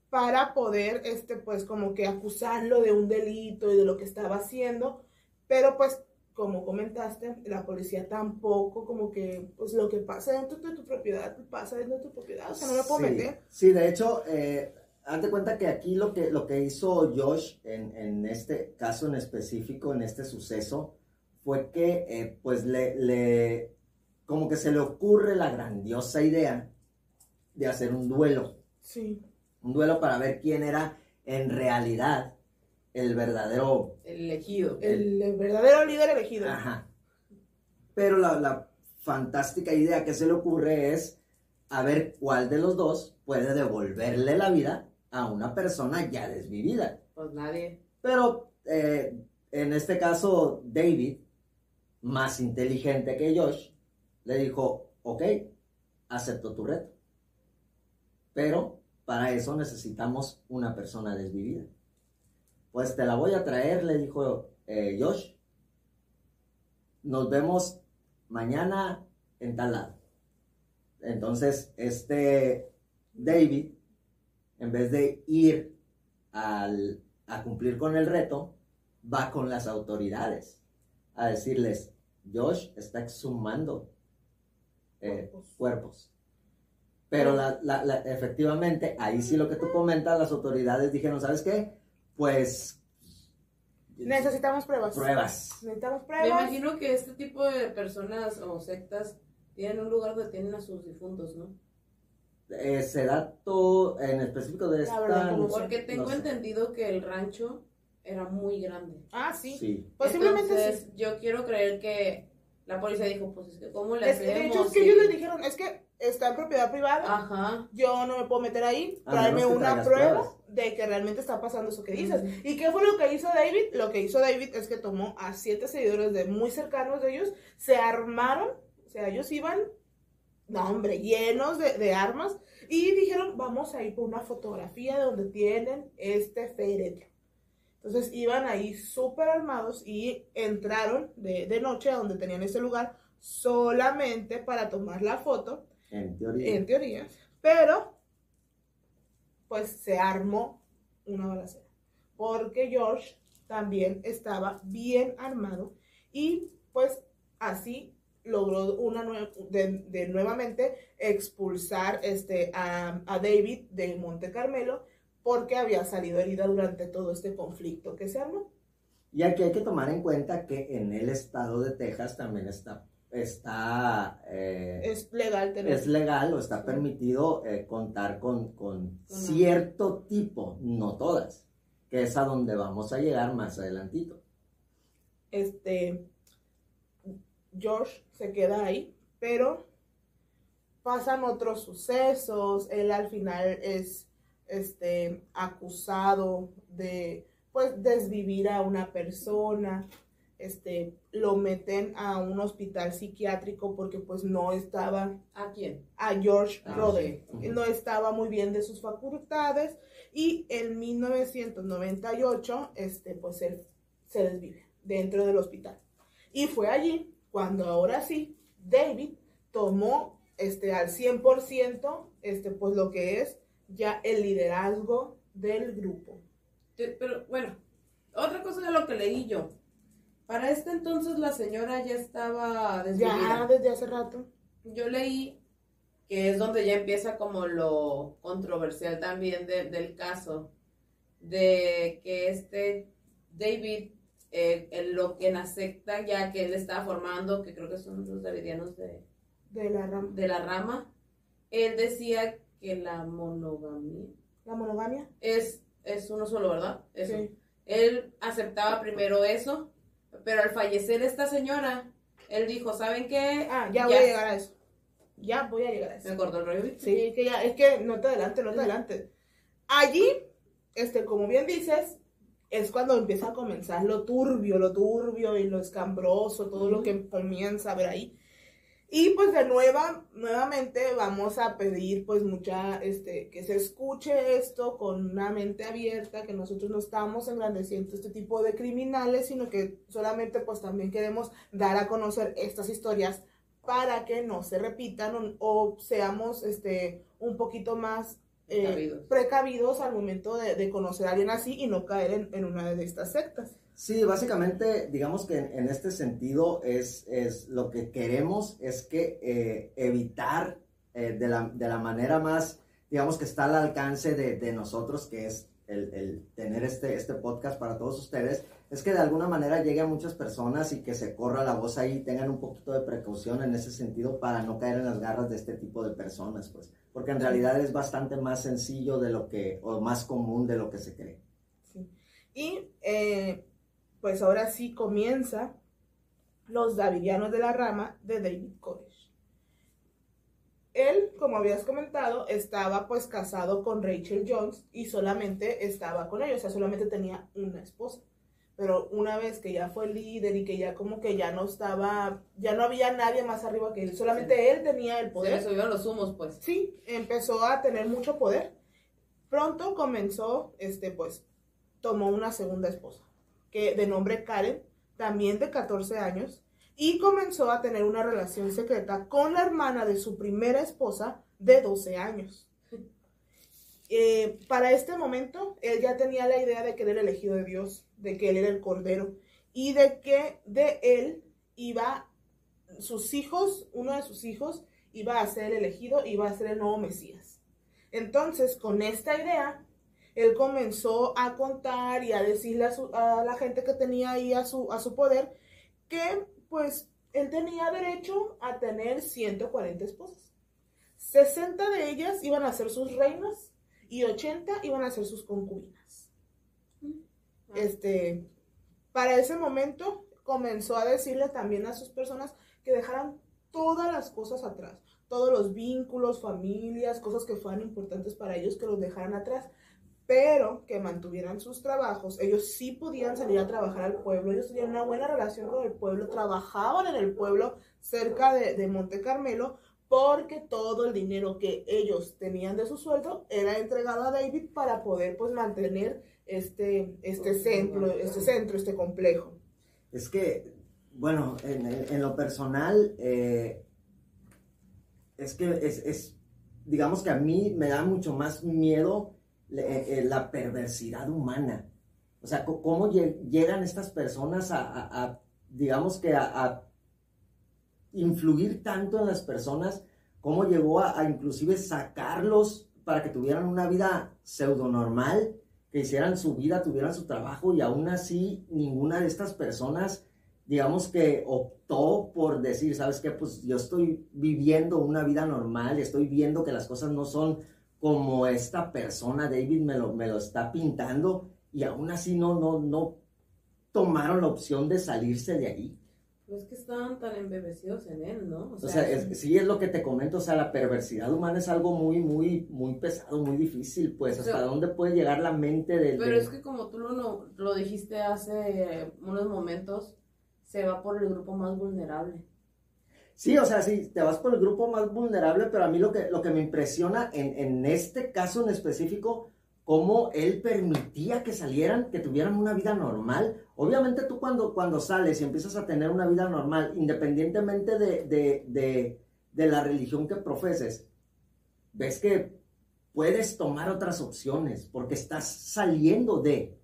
para poder, este, pues, como que acusarlo de un delito y de lo que estaba haciendo. Pero, pues, como comentaste, la policía tampoco, como que, pues, lo que pasa dentro de tu propiedad, pasa dentro de tu propiedad. O sea, no lo puedo sí, meter. Sí, de hecho, eh, hazte cuenta que aquí lo que, lo que hizo Josh en, en este caso en específico, en este suceso, fue que, eh, pues, le, le, como que se le ocurre la grandiosa idea de hacer un duelo. Sí. Un duelo para ver quién era en realidad el verdadero... El elegido. El, el verdadero líder elegido. Ajá. Pero la, la fantástica idea que se le ocurre es a ver cuál de los dos puede devolverle la vida a una persona ya desvivida. Pues nadie. Pero eh, en este caso, David, más inteligente que Josh, le dijo, ok, acepto tu reto. Pero para eso necesitamos una persona desvivida. Pues te la voy a traer, le dijo eh, Josh. Nos vemos mañana en tal lado. Entonces, este David, en vez de ir al, a cumplir con el reto, va con las autoridades a decirles, Josh está exhumando eh, Cuerpos. cuerpos. Pero la- la- la- efectivamente, ahí sí lo que tú comentas, las autoridades dijeron, ¿sabes qué? Pues Necesitamos pruebas. pruebas. Necesitamos Me pruebas. imagino que este tipo de personas o sectas tienen un lugar donde tienen a sus difuntos, ¿no? Ese dato en específico de esta... verdad, no sé. Porque tengo no sé. entendido que el rancho era muy grande. Ah, sí. Sí. Posiblemente Entonces, sí. yo quiero creer que la policía dijo, pues es que cómo le que, de hacemos. hecho, es que ellos les dijeron, es que está en propiedad privada. Ajá. Yo no me puedo meter ahí. Que una prueba pruebas. de que realmente está pasando eso que dices. ¿Y qué fue lo que hizo David? Lo que hizo David es que tomó a siete seguidores de muy cercanos de ellos, se armaron, o sea, ellos iban, no hombre, llenos de, de armas y dijeron, vamos a ir por una fotografía de donde tienen este féretro. Entonces iban ahí súper armados y entraron de, de noche a donde tenían ese lugar solamente para tomar la foto En teoría. en teoría, pero pues se armó una balacera, porque George también estaba bien armado y pues así logró una nue- de, de nuevamente expulsar este, a, a David de Monte Carmelo porque había salido herida durante todo este conflicto que se armó. Y aquí hay que tomar en cuenta que en el estado de Texas también está, está eh, Es legal tener... es legal o está permitido eh, contar con, con Con cierto tipo, no todas, que es a donde vamos a llegar más adelantito. este George se queda ahí, pero pasan otros sucesos, él al final es este acusado de pues desvivir a una persona, este lo meten a un hospital psiquiátrico porque pues no estaba ¿A quién? a George Ah. No estaba muy bien de sus facultades y en 1998, este, pues él se desvive dentro del hospital. Y fue allí cuando ahora sí, David tomó este, al 100%, este, pues lo que es ya el liderazgo del grupo. Pero bueno, otra cosa de lo que leí yo. Para este entonces la señora ya estaba Ya desvivida. desde hace rato. Yo leí que es donde ya empieza como lo controversial también de- del caso, de que este David, eh, en lo que en la secta ya que él estaba formando, que creo que son los davidianos de, De la, ram- de la rama, él decía que la monogamia la monogamia. es, es uno solo, ¿verdad? Eso. Sí. Él aceptaba primero eso, pero al fallecer esta señora, él dijo, ¿saben qué? Ah, ya voy Ya. a llegar a eso. Ya voy a llegar a eso. Me acordó el rollo. Sí, que ya, es que no te adelante, no te adelante. Allí, este, como bien dices, es cuando empieza a comenzar lo turbio, lo turbio y lo escambroso, todo lo que comienza a ver ahí. Y pues de nueva, nuevamente vamos a pedir pues mucha, este, que se escuche esto con una mente abierta, que nosotros no estamos engrandeciendo este tipo de criminales, sino que solamente pues también queremos dar a conocer estas historias para que no se repitan o, seamos este, un poquito más eh, precavidos. al momento de, conocer a alguien así y no caer en una de estas sectas. Sí, básicamente, digamos que en, este sentido es, es, lo que queremos es que eh, evitar eh, de, la, de, la, manera más, digamos que está al alcance de, de nosotros, que es el, el, tener este, este podcast para todos ustedes, es que de alguna manera llegue a muchas personas y que se corra la voz ahí, tengan un poquito de precaución en ese sentido para no caer en las garras de este tipo de personas, pues, porque en realidad es bastante más sencillo de lo que, o más común de lo que se cree. Sí. Y eh, pues ahora sí comienza Los Davidianos de la Rama de David Koresh. Él, como habías comentado, estaba pues casado con Rachel Jones y solamente estaba con ella, o sea, solamente tenía una esposa. Pero una vez que ya fue líder y que ya como que ya no estaba, ya no había nadie más arriba que él, solamente él tenía el poder. Se subieron los humos, pues. Sí, empezó a tener mucho poder. Pronto comenzó, este, pues, tomó una segunda esposa que, de nombre Karen, también de 14 años, y comenzó a tener una relación secreta con la hermana de su primera esposa de 12 años. Eh, para este momento, él ya tenía la idea de que era elegido de Dios, de que él era el Cordero, y de que de él iba, sus hijos, uno de sus hijos, iba a ser elegido, iba a ser el nuevo Mesías. Entonces, con esta idea, él comenzó a contar y a decirle a, la gente que tenía ahí a su, a su poder que pues él tenía derecho a tener 140 esposas. 60 de ellas iban a ser sus reinas y 80 iban a ser sus concubinas. Este, para ese momento comenzó a decirle también a sus personas que dejaran todas las cosas atrás, todos los vínculos, familias, cosas que fueran importantes para ellos, que los dejaran atrás, pero que mantuvieran sus trabajos. Ellos sí podían salir a trabajar al pueblo, ellos tenían una buena relación con el pueblo, trabajaban en el pueblo cerca de, Monte Carmelo, porque todo el dinero que ellos tenían de su sueldo era entregado a David para poder pues mantener este, este centro, este centro, este complejo. Es que, bueno, en, lo personal, eh, es que es, es, digamos que a mí me da mucho más miedo eh, eh, la perversidad humana. O sea, cómo llegan estas personas a, digamos que a, influir tanto en las personas, cómo llegó a, inclusive sacarlos para que tuvieran una vida pseudo normal, que hicieran su vida, tuvieran su trabajo y aún así ninguna de estas personas, digamos que optó por decir, ¿sabes qué? Pues yo estoy viviendo una vida normal, estoy viendo que las cosas no son como esta persona, David, me lo, me lo está pintando y aún así no, no, no tomaron la opción de salirse de ahí. Pues que estaban tan embebecidos en él, ¿no? O sea, sí es lo que te comento, o sea, la perversidad humana es algo muy, muy, muy pesado, muy difícil, pues, hasta dónde puede llegar la mente del... Pero es que como tú lo, lo dijiste hace unos momentos, se va por el grupo más vulnerable. Sí, o sea, sí, te vas por el grupo más vulnerable, pero a mí lo que, lo que me impresiona en, en este caso en específico, cómo él permitía que salieran, que tuvieran una vida normal. Obviamente tú cuando, cuando sales y empiezas a tener una vida normal, independientemente de, de, de, de la religión que profeses, ves que puedes tomar otras opciones porque estás saliendo de...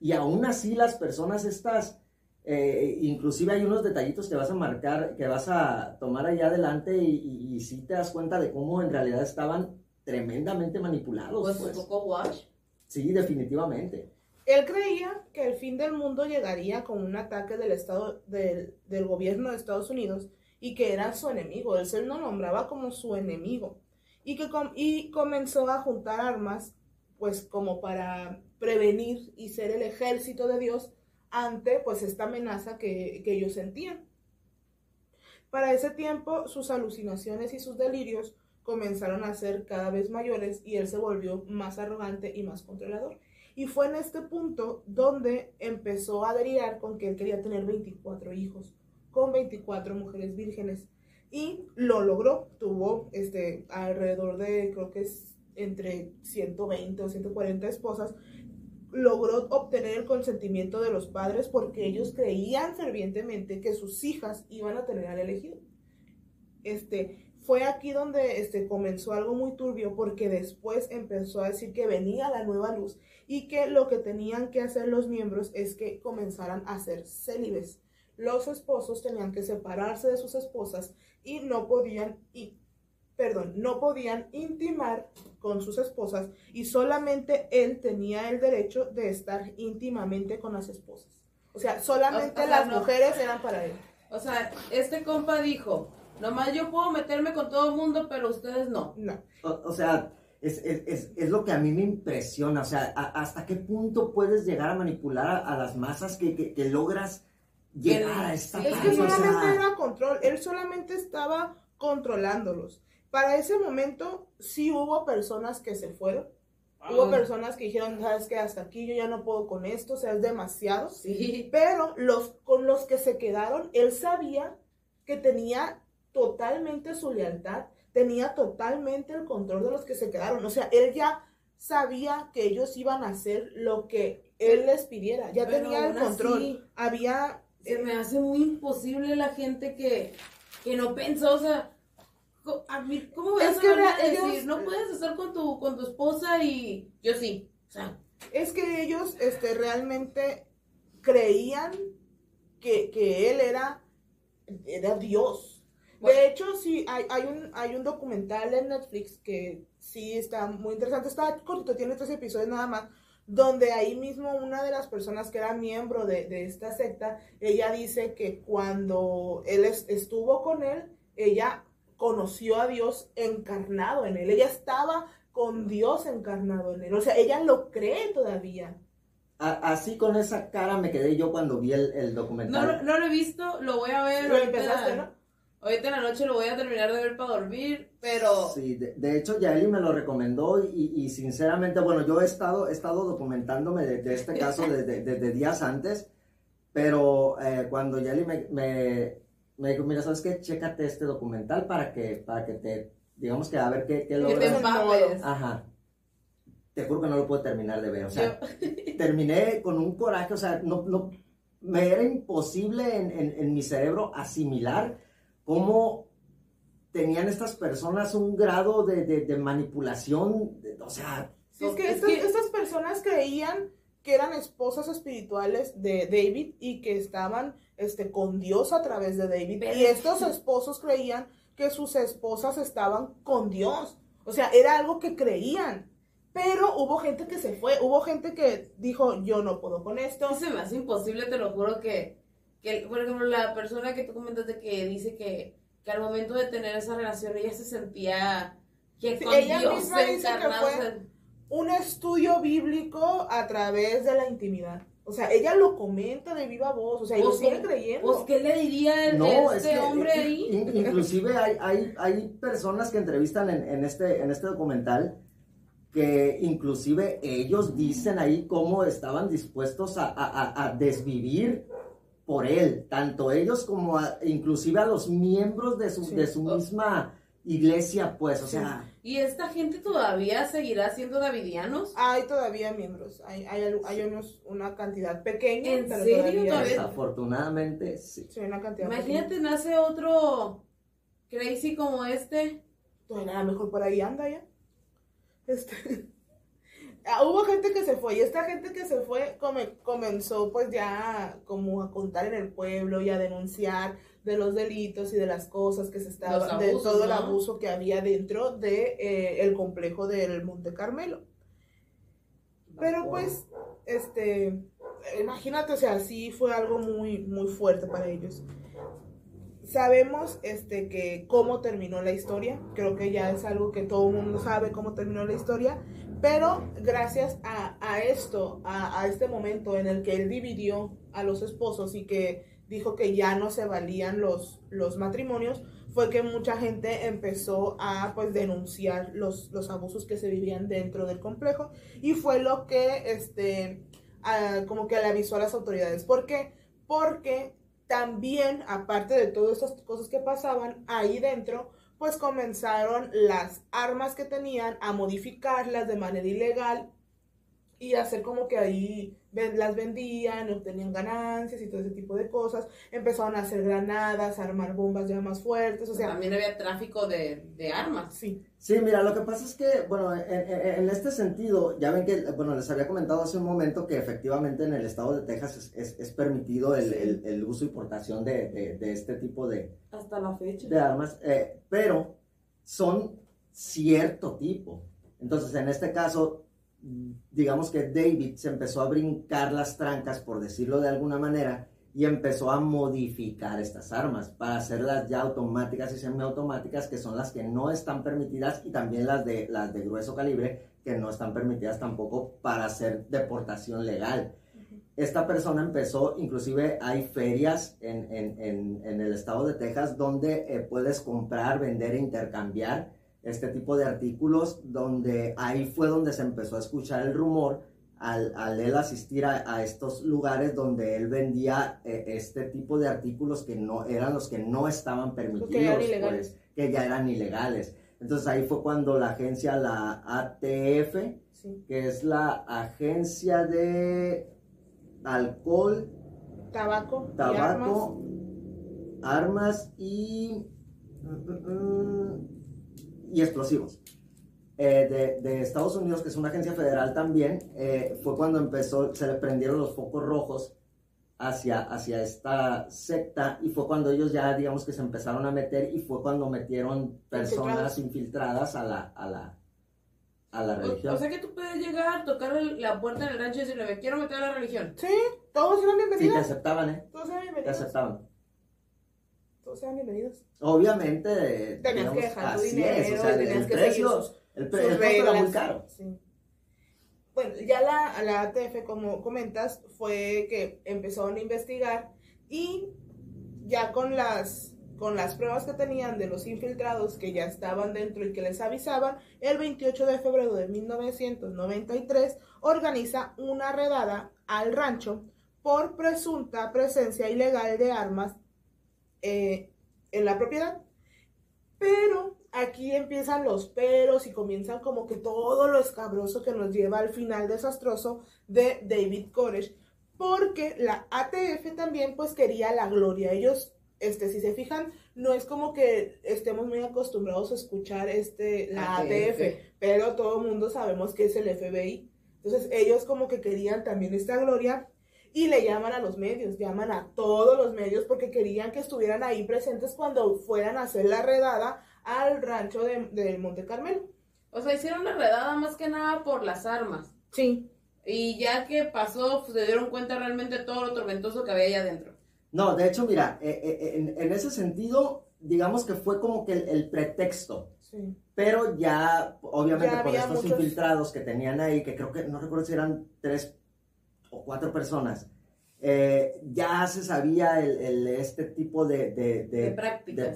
Y aún así las personas estas eh, inclusive hay unos detallitos que vas a marcar, que vas a tomar allá adelante y, si te das cuenta de cómo en realidad estaban tremendamente manipulados. Pues, pues. tocó watch. Sí, definitivamente. Él creía que el fin del mundo llegaría con un ataque del estado del, gobierno de Estados Unidos y que era su enemigo. Él se lo nombraba como su enemigo y que y comenzó a juntar armas, pues como para prevenir y ser el ejército de Dios ante pues esta amenaza que, ellos sentían. Para ese tiempo sus alucinaciones y sus delirios comenzaron a ser cada vez mayores y él se volvió más arrogante y más controlador. Y fue en este punto donde empezó a derivar con que él quería tener 24 hijos, con 24 mujeres vírgenes. y lo logró. Tuvo este, alrededor de, creo que es entre 120 o 140 esposas. Logró obtener el consentimiento de los padres porque ellos creían fervientemente que sus hijas iban a tener al elegido. Este, fue aquí donde este, comenzó algo muy turbio porque después empezó a decir que venía la nueva luz y que lo que tenían que hacer los miembros es que comenzaran a ser célibes. Los esposos tenían que separarse de sus esposas y no podían, y, perdón, no podían intimar con sus esposas y solamente él tenía el derecho de estar íntimamente con las esposas. O sea, solamente O- o sea, las no. mujeres eran para él. O sea, este compa dijo, nomás yo puedo meterme con todo el mundo, pero ustedes no. No. O, o sea, es, es, es, es lo que a mí me impresiona. O sea, a- ¿hasta qué punto puedes llegar a manipular a, a las masas que, que, que logras llegar a esta Sí, Es parte? que O sea, solamente era control, él solamente estaba controlándolos. Para ese momento sí hubo personas que se fueron, hubo Ah, personas que dijeron, sabes que hasta aquí yo ya no puedo con esto, o sea, es demasiado. Sí. Pero los con los que se quedaron, él sabía que tenía totalmente su lealtad, tenía totalmente el control de los que se quedaron. O sea, él ya sabía que ellos iban a hacer lo que él les pidiera, ya Pero tenía el control. así, Había Se me hace muy imposible la gente que, que no pensó, o sea, a mí, ¿cómo vas Es a que decir, ellos- no puedes estar con tu, con tu esposa y yo sí? O sea, Es que ellos este, realmente creían que, que él era, era Dios. Bueno. De hecho, sí, hay, hay, un, hay un documental en Netflix que sí está muy interesante. Está cortito, tiene tres episodios nada más. Donde ahí mismo una de las personas que era miembro de, de esta secta, ella dice que cuando él es- estuvo con él, ella conoció a Dios encarnado en él. Ella estaba con Dios encarnado en él. O sea, ella lo cree todavía. a- así con esa cara me quedé yo cuando vi el, el no, documental. lo- no lo he visto, lo voy a ver. Lo empezaste, ¿no? Ahorita en la noche lo voy a terminar de ver para dormir, pero Sí, de, de hecho Yaeli me lo recomendó y, y sinceramente, bueno, yo he estado, he estado documentándome de, de este caso desde, desde días antes, pero eh, cuando Yaeli me, me, me dijo, mira, ¿sabes qué? Chécate este documental para que, para que te, digamos que a ver qué, qué que te logras. Ajá. Te juro que no lo puedo terminar de ver, o sea, Yo- terminé con un coraje, o sea, no, no, me era imposible en, en- en mi cerebro asimilar cómo tenían estas personas un grado de, de- de manipulación, de- o sea, Sí, es que, Es estas, que- estas personas creían que eran esposas espirituales de David y que estaban este, con Dios a través de David. Pero- Y estos esposos creían que sus esposas estaban con Dios. O sea, era algo que creían. Pero hubo gente que se fue, hubo gente que dijo, yo no puedo con esto. se me hace imposible, te lo juro, que, que, por ejemplo, la persona que tú comentaste que dice que, que al momento de tener esa relación ella se sentía que Sí, con ella Dios misma dice que fue- o sea, Un estudio bíblico a través de la intimidad. O sea, ella lo comenta de viva voz, o sea, y lo Pues, sigue creyendo. Pues, ¿qué le diría el, no, este es que hombre ahí? in- inclusive hay, hay, hay personas que entrevistan en, en este, en este documental que inclusive ellos dicen ahí cómo estaban dispuestos a, a- a- a desvivir por él, tanto ellos como a- inclusive a los miembros de su, Sí. de su misma iglesia, pues, o Sí. sea, ¿Y esta gente todavía seguirá siendo davidianos? Hay todavía miembros, hay, hay, hay unos, una cantidad pequeña, ¿En pero serio? todavía, desafortunadamente sí. sí, una cantidad Imagínate, nace otro crazy como este. Todavía a lo mejor por ahí anda ya. Este, ah, hubo gente que se fue y esta gente que se fue come- comenzó pues ya como a contar en el pueblo y a denunciar de los delitos y de las cosas que se estaban, de todo el abuso que había dentro de eh, el complejo del Monte Carmelo. Pero pues, este, imagínate, o sea, sí fue algo muy, muy fuerte para ellos. Sabemos, este, que cómo terminó la historia. Creo que ya es algo que todo el mundo sabe cómo terminó la historia. Pero gracias a, esto, a, este momento en el que él dividió a los esposos y que dijo que ya no se valían los, los matrimonios, fue que mucha gente empezó a pues denunciar los, los abusos que se vivían dentro del complejo y fue lo que este como que le avisó a las autoridades. ¿Por qué? Porque también, aparte de todas estas cosas que pasaban ahí dentro, pues comenzaron las armas que tenían a modificarlas de manera ilegal y hacer como que ahí las vendían, obtenían ganancias y todo ese tipo de cosas. Empezaron a hacer granadas, a armar bombas ya más fuertes, o sea... También había tráfico de, de armas. Sí. Sí, mira, lo que pasa es que, bueno, en, este sentido, ya ven que, bueno, les había comentado hace un momento que efectivamente en el estado de Texas es, es, permitido el, el, el, uso y portación de, de, de, este tipo de... Hasta la fecha. De armas, eh, pero son cierto tipo. Entonces, en este caso, digamos que David se empezó a brincar las trancas, por decirlo de alguna manera, y empezó a modificar estas armas para hacerlas ya automáticas y semiautomáticas, que son las que no están permitidas, y también las de, las de grueso calibre, que no están permitidas tampoco para hacer deportación legal. Esta persona empezó, inclusive hay ferias en, en, en, en el estado de Texas donde eh, puedes comprar, vender e intercambiar este tipo de artículos, donde ahí fue donde se empezó a escuchar el rumor al, al él asistir a, estos lugares donde él vendía eh, este tipo de artículos que no eran los que no estaban permitidos, que, pues, que ya eran ilegales. Entonces ahí fue cuando la agencia, la ATF, que es la agencia de alcohol, tabaco, tabaco armas. y mm, mm, mm, y explosivos. Eh, de, de, Estados Unidos, que es una agencia federal también, eh, fue cuando empezó, se le prendieron los focos rojos hacia, hacia esta secta y fue cuando ellos ya, digamos que se empezaron a meter y fue cuando metieron personas infiltradas a la, a la, a la religión. O, sea que tú puedes llegar, tocar la puerta del rancho y decirle, quiero meter a la religión. Sí, todos eran bienvenidos. Sí, te aceptaban, ¿eh? Todos eran bienvenidos. Te aceptaban todos sean bienvenidos. Obviamente, tenías que dejar tu dinero, es, o sea, tenías el que precio, seguir sus, el, pre el precio era muy caro. Sí. Bueno, ya la, la ATF, como comentas, fue que empezaron a investigar y ya con las con las pruebas que tenían de los infiltrados que ya estaban dentro y que les avisaban, el 28 de febrero de 1993 organiza una redada al rancho por presunta presencia ilegal de armas eh, en la propiedad. Pero aquí empiezan los peros y comienzan como que todo lo escabroso que nos lleva al final desastroso de David Koresh. Porque la ATF también pues quería la gloria. Ellos, este, si se fijan, no es como que estemos muy acostumbrados a escuchar este, la ATF, pero todo el mundo sabemos que es el FBI. Entonces ellos como que querían también esta gloria y le llaman a los medios, llaman a todos los medios porque querían que estuvieran ahí presentes cuando fueran a hacer la redada al rancho de, Monte Carmelo. O sea, hicieron la redada más que nada por las armas. Sí. Y ya que pasó, pues, se dieron cuenta realmente de todo lo tormentoso que había allá adentro. No, de hecho, mira, eh, eh, en, ese sentido, digamos que fue como que el, pretexto. Sí. Pero ya, obviamente, por estos infiltrados que tenían ahí, que creo que, no recuerdo si eran tres o cuatro personas, eh, ya se sabía el, este tipo de, de,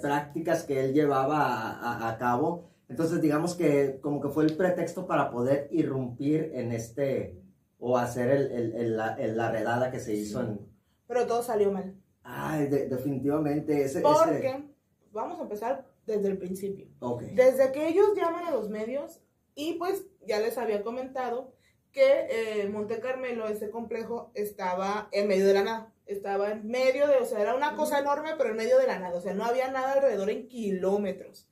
prácticas. que él llevaba a, cabo. Entonces, digamos que como que fue el pretexto para poder irrumpir en este o hacer el, la, redada que se hizo en... Pero todo salió mal. Ay, definitivamente. Ese, Porque, vamos a empezar desde el principio. Okay. Desde que ellos llaman a los medios y pues ya les había comentado que eh, Monte Carmelo, ese complejo, estaba en medio de la nada. Estaba en medio de, o sea, era una cosa enorme, pero en medio de la nada. O sea, no había nada alrededor en kilómetros.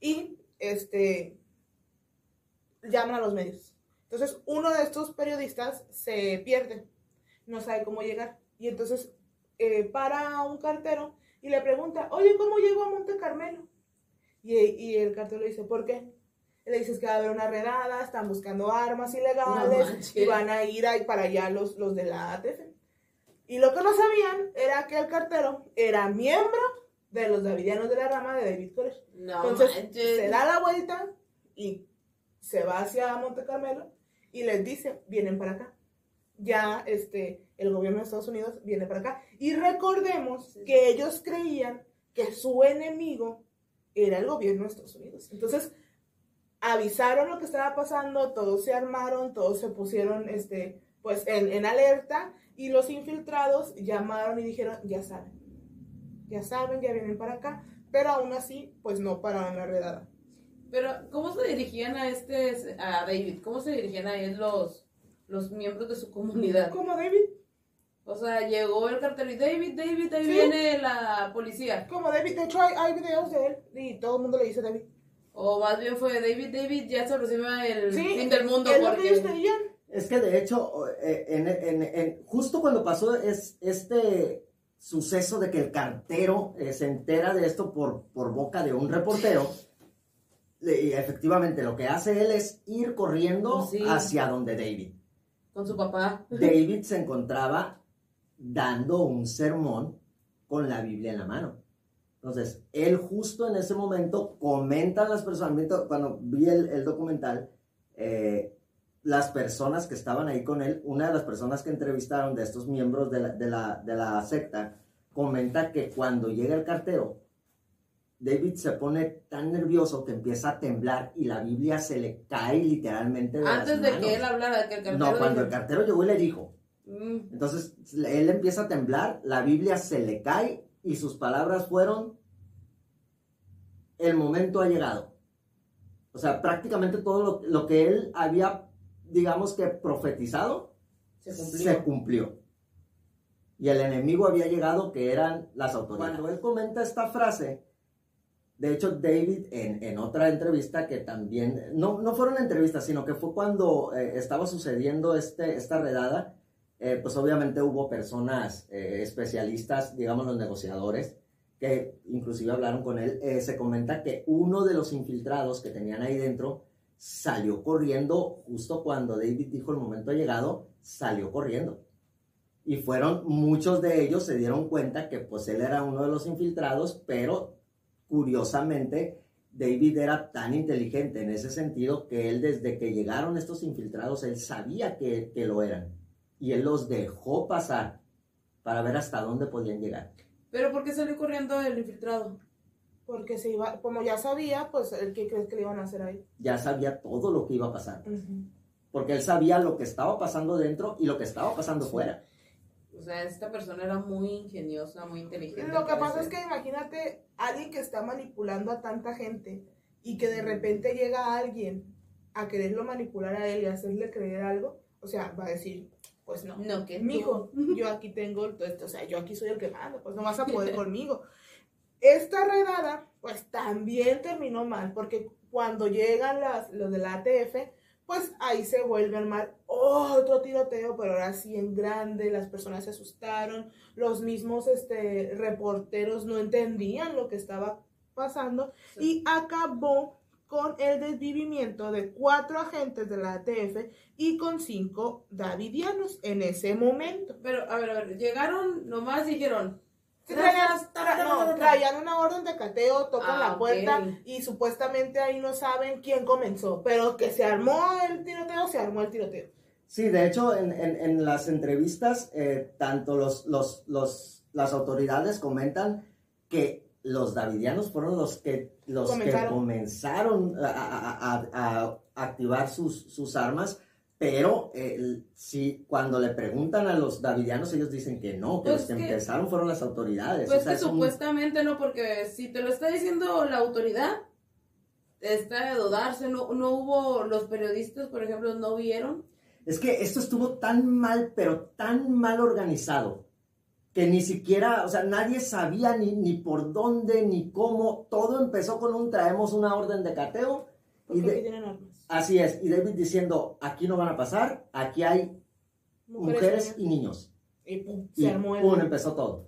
Y, este, llaman a los medios. Entonces, uno de estos periodistas se pierde. No sabe cómo llegar. Y entonces, eh, para un cartero y le pregunta, oye, ¿cómo llego a Monte Carmelo? Y, y el cartero le dice, ¿por qué? Le dices que va a haber una redada, están buscando armas ilegales y van a ir ahí para allá los, los de la ATF. Y lo que no sabían era que el cartero era miembro de los davidianos de la rama de David Koresh. Entonces se da la vuelta y se va hacia Monte Carmelo y les dice, vienen para acá. Ya este, el gobierno de Estados Unidos viene para acá. Y recordemos que ellos creían que su enemigo era el gobierno de Estados Unidos. Entonces, avisaron lo que estaba pasando, todos se armaron, todos se pusieron este, pues en, alerta y los infiltrados llamaron y dijeron, ya saben, ya saben, ya vienen para acá, pero aún así, pues no pararon la redada. Pero, ¿cómo se dirigían a este, a David? ¿Cómo se dirigían a él los, los miembros de su comunidad? Como David, O sea, llegó el cartel y David, David, ahí Sí. viene la policía. como David, de hecho hay, hay videos de él y todo el mundo le dice David. O más bien fue David, David, ya se aproxima el Sí, fin del mundo es lo que ellos porque... creían. Es que de hecho, eh, en, en- en- justo cuando pasó es, este suceso de que el cartero eh, se entera de esto por, por boca de un reportero, y efectivamente lo que hace él es ir corriendo Sí. hacia donde David. Con su papá. David se encontraba dando un sermón con la Biblia en la mano. Entonces, él justo en ese momento comenta a las personas, cuando vi el, el documental, eh, las personas que estaban ahí con él, una de las personas que entrevistaron de estos miembros de la, de la, de la secta, comenta que cuando llega el cartero, David se pone tan nervioso que empieza a temblar y la Biblia se le cae literalmente de las Antes de manos. que él hablara, que el cartero... No, cuando dijo, el cartero llegó y le dijo, "Mm, entonces él empieza a temblar, la Biblia se le cae y sus palabras fueron, el momento ha llegado. O sea, prácticamente todo lo, lo que él había, digamos que profetizado, se cumplió. se cumplió. Y el enemigo había llegado que eran las autoridades. Cuando él comenta esta frase, de hecho David en, en otra entrevista que también, no, no fueron entrevistas, sino que fue cuando eh, estaba sucediendo este, esta redada, eh, pues obviamente hubo personas eh, especialistas, digamos los negociadores, que inclusive hablaron con él. Eh, se comenta que uno de los infiltrados que tenían ahí dentro salió corriendo justo cuando David dijo el momento ha llegado, salió corriendo. Y fueron muchos de ellos se dieron cuenta que pues él era uno de los infiltrados, pero curiosamente David era tan inteligente en ese sentido que él desde que llegaron estos infiltrados, él sabía que, que lo eran. Y él los dejó pasar para ver hasta dónde podían llegar. Pero ¿por qué salió corriendo el infiltrado? Porque se iba, como ya sabía, pues el que crees que le iban a hacer ahí. Ya sabía todo lo que iba a pasar. Porque él sabía lo que estaba pasando dentro y lo que estaba pasando fuera. O sea, esta persona era muy ingeniosa, muy inteligente. Lo que pasa es que imagínate alguien que está manipulando a tanta gente y que de repente llega alguien a quererlo manipular a él y hacerle creer algo, o sea, va a decir, pues no. No, que Mijo, yo aquí tengo, el- o sea, yo aquí soy el que manda, pues no vas a poder conmigo. Esta redada, pues también terminó mal, porque cuando llegan las, los de la ATF, pues ahí se vuelve a armar otro tiroteo, pero ahora sí en grande, las personas se asustaron, los mismos este, reporteros no entendían lo que estaba pasando y acabó con el desvivimiento de cuatro agentes de la ATF y con cinco davidianos en ese momento. Pero, a ver, a ver, llegaron, nomás dijeron. Traían, una orden de cateo, tocan Ah, la puerta ok. y supuestamente ahí no saben quién comenzó, pero que se armó el tiroteo, se armó el tiroteo. Sí, de hecho, en, en- en las entrevistas, eh, tanto los, los, los- las autoridades comentan que los davidianos fueron los que, los que Comenzaron. comenzaron a, a- a- a activar sus, sus armas, pero eh, sí, cuando le preguntan a los davidianos, ellos dicen que no, que Pues los que, que- empezaron fueron las autoridades. Pues O sea, que supuestamente no, porque si te lo está diciendo la autoridad, está de dudarse, no, no hubo, los periodistas, por ejemplo, no vieron. Es que esto estuvo tan mal, pero tan mal organizado, que ni siquiera, o sea, nadie sabía ni, ni por dónde, ni cómo. Todo empezó con un traemos una orden de cateo. Y Porque de- aquí tienen armas. así es, y David diciendo, aquí no van a pasar, aquí hay mujeres, y niños. y pum, Y se armó el... pum, empezó todo.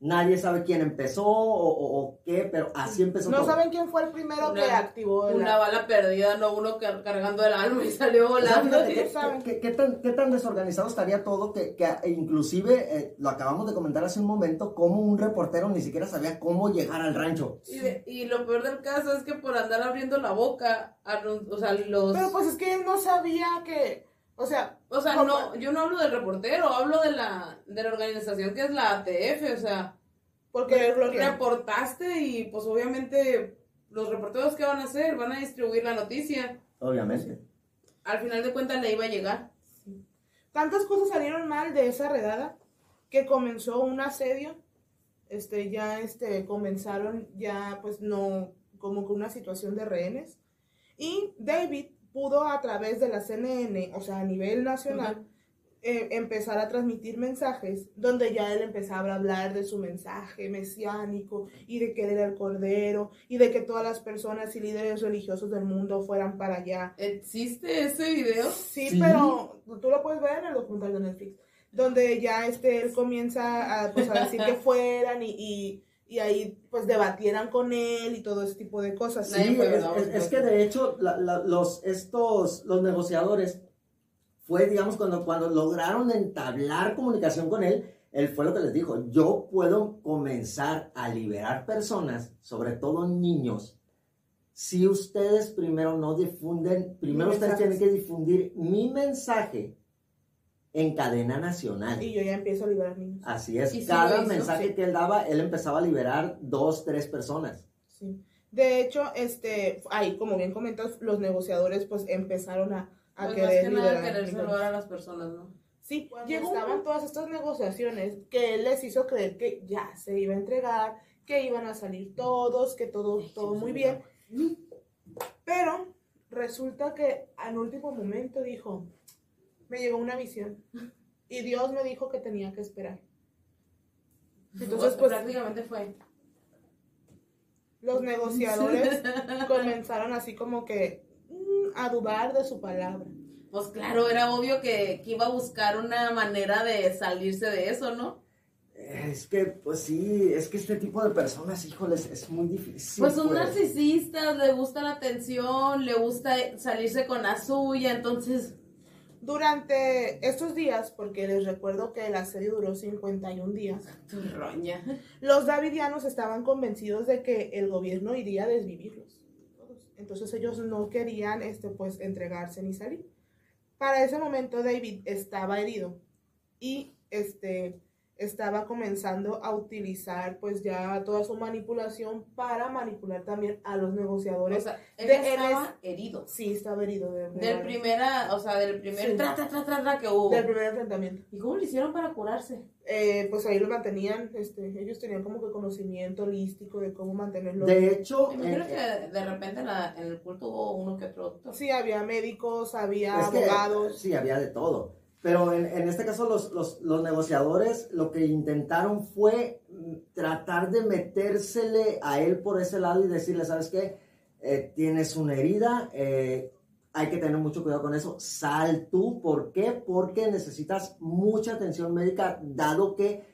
Nadie sabe quién empezó o, o- o qué, pero así empezó No todo. saben quién fue el primero Una- que activó el... Una bala perdida, no uno car- cargando el alma y salió volando. ¿qué, saben. qué- qué tan, qué tan desorganizado estaría todo que, que e inclusive eh, lo acabamos de comentar hace un momento, como un reportero ni siquiera sabía cómo llegar al rancho. Y, de- y lo peor del caso es que por andar abriendo la boca, anun- o sea, los... Pero pues es que él no sabía que... O sea, o sea, no, yo no hablo del reportero, hablo de la, de la organización que es la ATF, o sea, porque es lo que... reportaste y pues obviamente los reporteros que van a hacer van a distribuir la noticia. Obviamente. Al final de cuentas le iba a llegar. Tantas cosas salieron mal de esa redada que comenzó un asedio este, ya este, comenzaron ya pues no, como que una situación de rehenes. Y David pudo a través de la CNN, o sea, a nivel nacional, eh, empezar a transmitir mensajes donde ya él empezaba a hablar de su mensaje mesiánico y de que él era el cordero y de que todas las personas y líderes religiosos del mundo fueran para allá. ¿Existe ese video? Sí, pero tú lo puedes ver en el documental de Netflix, donde ya este, él comienza a, pues, a decir que fueran y, y, y ahí pues debatieran con él y todo ese tipo de cosas. Sí, es, es- es que de hecho la- la- los, estos, los negociadores fue, digamos, cuando, cuando lograron entablar comunicación con él, él fue lo que les dijo, yo puedo comenzar a liberar personas, sobre todo niños, si ustedes primero no difunden, primero ustedes tienen que difundir mi mensaje en cadena nacional. Y yo ya empiezo a liberar niños. Así es, Y cada mensaje sí. que él daba, él empezaba a liberar dos, tres personas. Sí. De hecho, este, ahí, como bien comentas, los negociadores pues empezaron a, a Pues más querer que nada liberar querer niños. salvar a las personas, ¿no? Sí, Cuando llegó estaban estaban todas estas negociaciones que él les hizo creer que ya se iba a entregar, que iban a salir todos, que todo, todo muy bien. Pero resulta que al último momento dijo, me llegó una visión y Dios me dijo que tenía que esperar. Entonces, pues prácticamente fue. los negociadores comenzaron así como que mm, a dudar de su palabra. Pues claro, era obvio que, que iba a buscar una manera de salirse de eso, ¿no? Es que, pues sí, es que este tipo de personas, híjoles, es muy difícil. pues son pues. narcisistas, le gusta la atención, le gusta salirse con la suya, entonces, Durante estos días, porque les recuerdo que la serie duró 51 días, roña. los davidianos estaban convencidos de que el gobierno iría a desvivirlos. Entonces ellos no querían este, pues, entregarse ni salir. Para ese momento David estaba herido y este, estaba comenzando a utilizar pues ya toda su manipulación para manipular también a los O negociadores. sea, él De- ya él estaba herido. sí, estaba herido de, de- Del primera, o sea, del primer Sí. tra, tra, tra, tra, tra que hubo. del primer enfrentamiento. ¿Y cómo lo hicieron para curarse? Eh, pues ahí lo mantenían, este, ellos tenían como que conocimiento holístico de cómo mantenerlo. De hecho, Me imagino eh, que de repente en, la- en el culto hubo uno que otro doctor. Sí, había médicos, había es que, abogados. sí, había de todo. Pero en, en este caso los, los, los negociadores lo que intentaron fue mm, tratar de metérsele a él por ese lado y decirle, ¿sabes qué? Eh, tienes una herida, eh, hay que tener mucho cuidado con eso, sal tú, ¿por qué? Porque necesitas mucha atención médica, dado que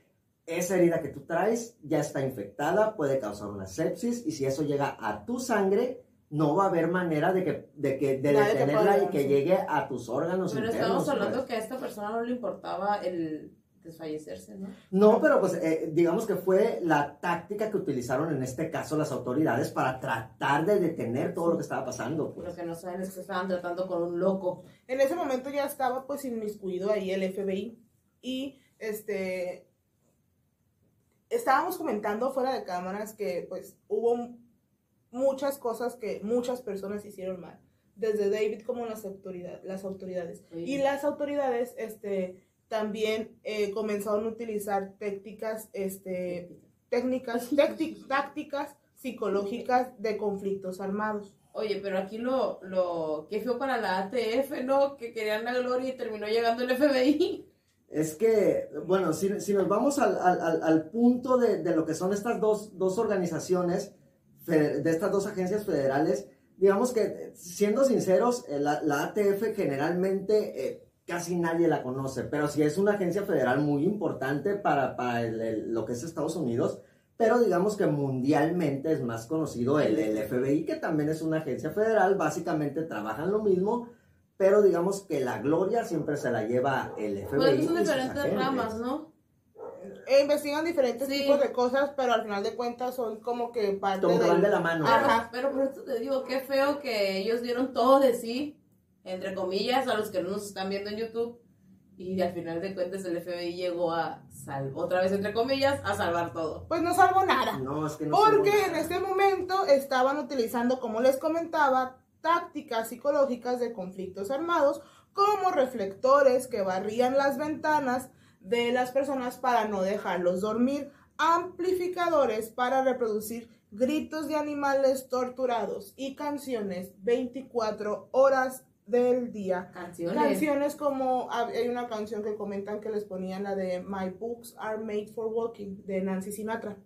esa herida que tú traes ya está infectada, puede causar una sepsis y si eso llega a tu sangre, no va a haber manera de que de, que, de Nadie detenerla y que llegue a tus órganos Pero internos. estamos hablando pues. que a esta persona no le importaba el desfallecerse, ¿no? No, pero pues eh, digamos que fue la táctica que utilizaron en este caso las autoridades para tratar de detener todo lo que estaba pasando. Pues. Lo que no saben es que estaban tratando con un loco. En ese momento ya estaba pues inmiscuido ahí el FBI y este estábamos comentando fuera de cámaras que pues hubo muchas cosas que muchas personas hicieron mal, desde David como las autoridades, las autoridades. Sí. Y las autoridades este también eh, comenzaron a utilizar técnicas este técnicas tácti- tácticas psicológicas de conflictos armados. Oye, pero aquí lo, lo que fue para la ATF, ¿no? Que querían la gloria y terminó llegando el FBI. Es que, bueno, si, si nos vamos al, al- al- punto de, de lo que son estas dos, dos organizaciones, de estas dos agencias federales, digamos que, siendo sinceros, eh, la, la ATF generalmente eh, casi nadie la conoce, pero sí es una agencia federal muy importante para, para el- el- lo que es Estados Unidos, pero digamos que mundialmente es más conocido el, el FBI, que también es una agencia federal, básicamente trabajan lo mismo, pero digamos que la gloria siempre se la lleva el FBI. Pues son diferentes ramas, ¿no? E investigan diferentes Sí. tipos de cosas, pero al final de cuentas son como que parte Como que van del- de la mano. Ajá. Pero por eso te digo, qué feo que ellos dieron todo de sí, entre comillas, a los que no nos están viendo en YouTube. Y al final de cuentas el FBI llegó a salvar, otra vez entre comillas, a salvar todo. Pues no salvo nada. No, es que no Porque en este momento estaban utilizando, como les comentaba, tácticas psicológicas de conflictos armados, como reflectores que barrían las ventanas de las personas para no dejarlos dormir. amplificadores para reproducir gritos de animales torturados y canciones 24 horas del día. Canciones. Canciones como hay una canción que comentan que les ponían la de My Books Are Made for Walking de Nancy Sinatra.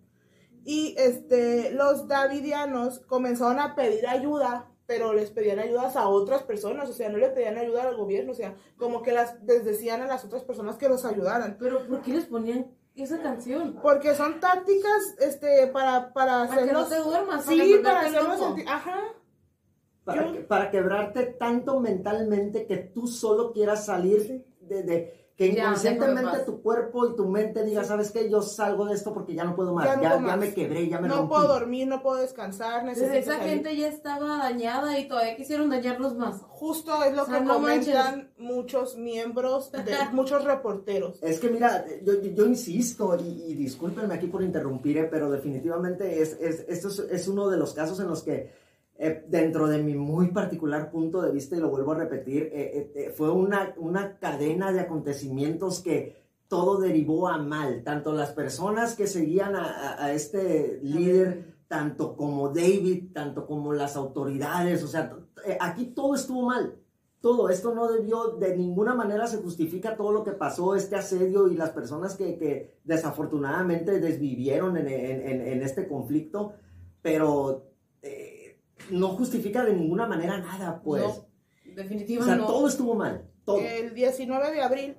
Y este los davidianos comenzaron a pedir ayuda, pero les pedían ayudas a otras personas, o sea, no le pedían ayuda al gobierno, o sea, como que las les decían a las otras personas que los ayudaran. Pero ¿por qué les ponían esa canción? Porque son tácticas este para para Para que no te duermas. Sí, para volverte hacerlos sentir, ajá. Para, que- para quebrarte tanto mentalmente que tú solo quieras salir Sí. de, de- que Ya, inconscientemente tu cuerpo y tu mente diga, ¿sabes qué? Yo salgo de esto porque ya no puedo más, Ya no me quebré, ya me No rompí. puedo dormir, no puedo descansar, Pues necesito esa salir. gente ya estaba dañada y todavía quisieron dañarlos más. Justo es lo O sea, que no comentan muchos miembros, de, muchos reporteros. Es que mira, yo, yo- yo insisto, y, y discúlpenme aquí por interrumpir, eh, pero definitivamente es, es, esto es, es uno de los casos en los que, eh, dentro de mi muy particular punto de vista, y lo vuelvo a repetir, eh, eh, eh, fue una, una cadena de acontecimientos que todo derivó a mal, tanto las personas que seguían a, a- a este líder, tanto como David, tanto como las autoridades, o sea, eh, aquí todo estuvo mal. Todo esto no debió, de ninguna manera se justifica todo lo que pasó, este asedio y las personas que, que desafortunadamente desvivieron en, en- en- en este conflicto, pero no justifica de ninguna manera nada, pues. No, o definitivamente sea, no. todo estuvo mal, todo. El 19 de abril,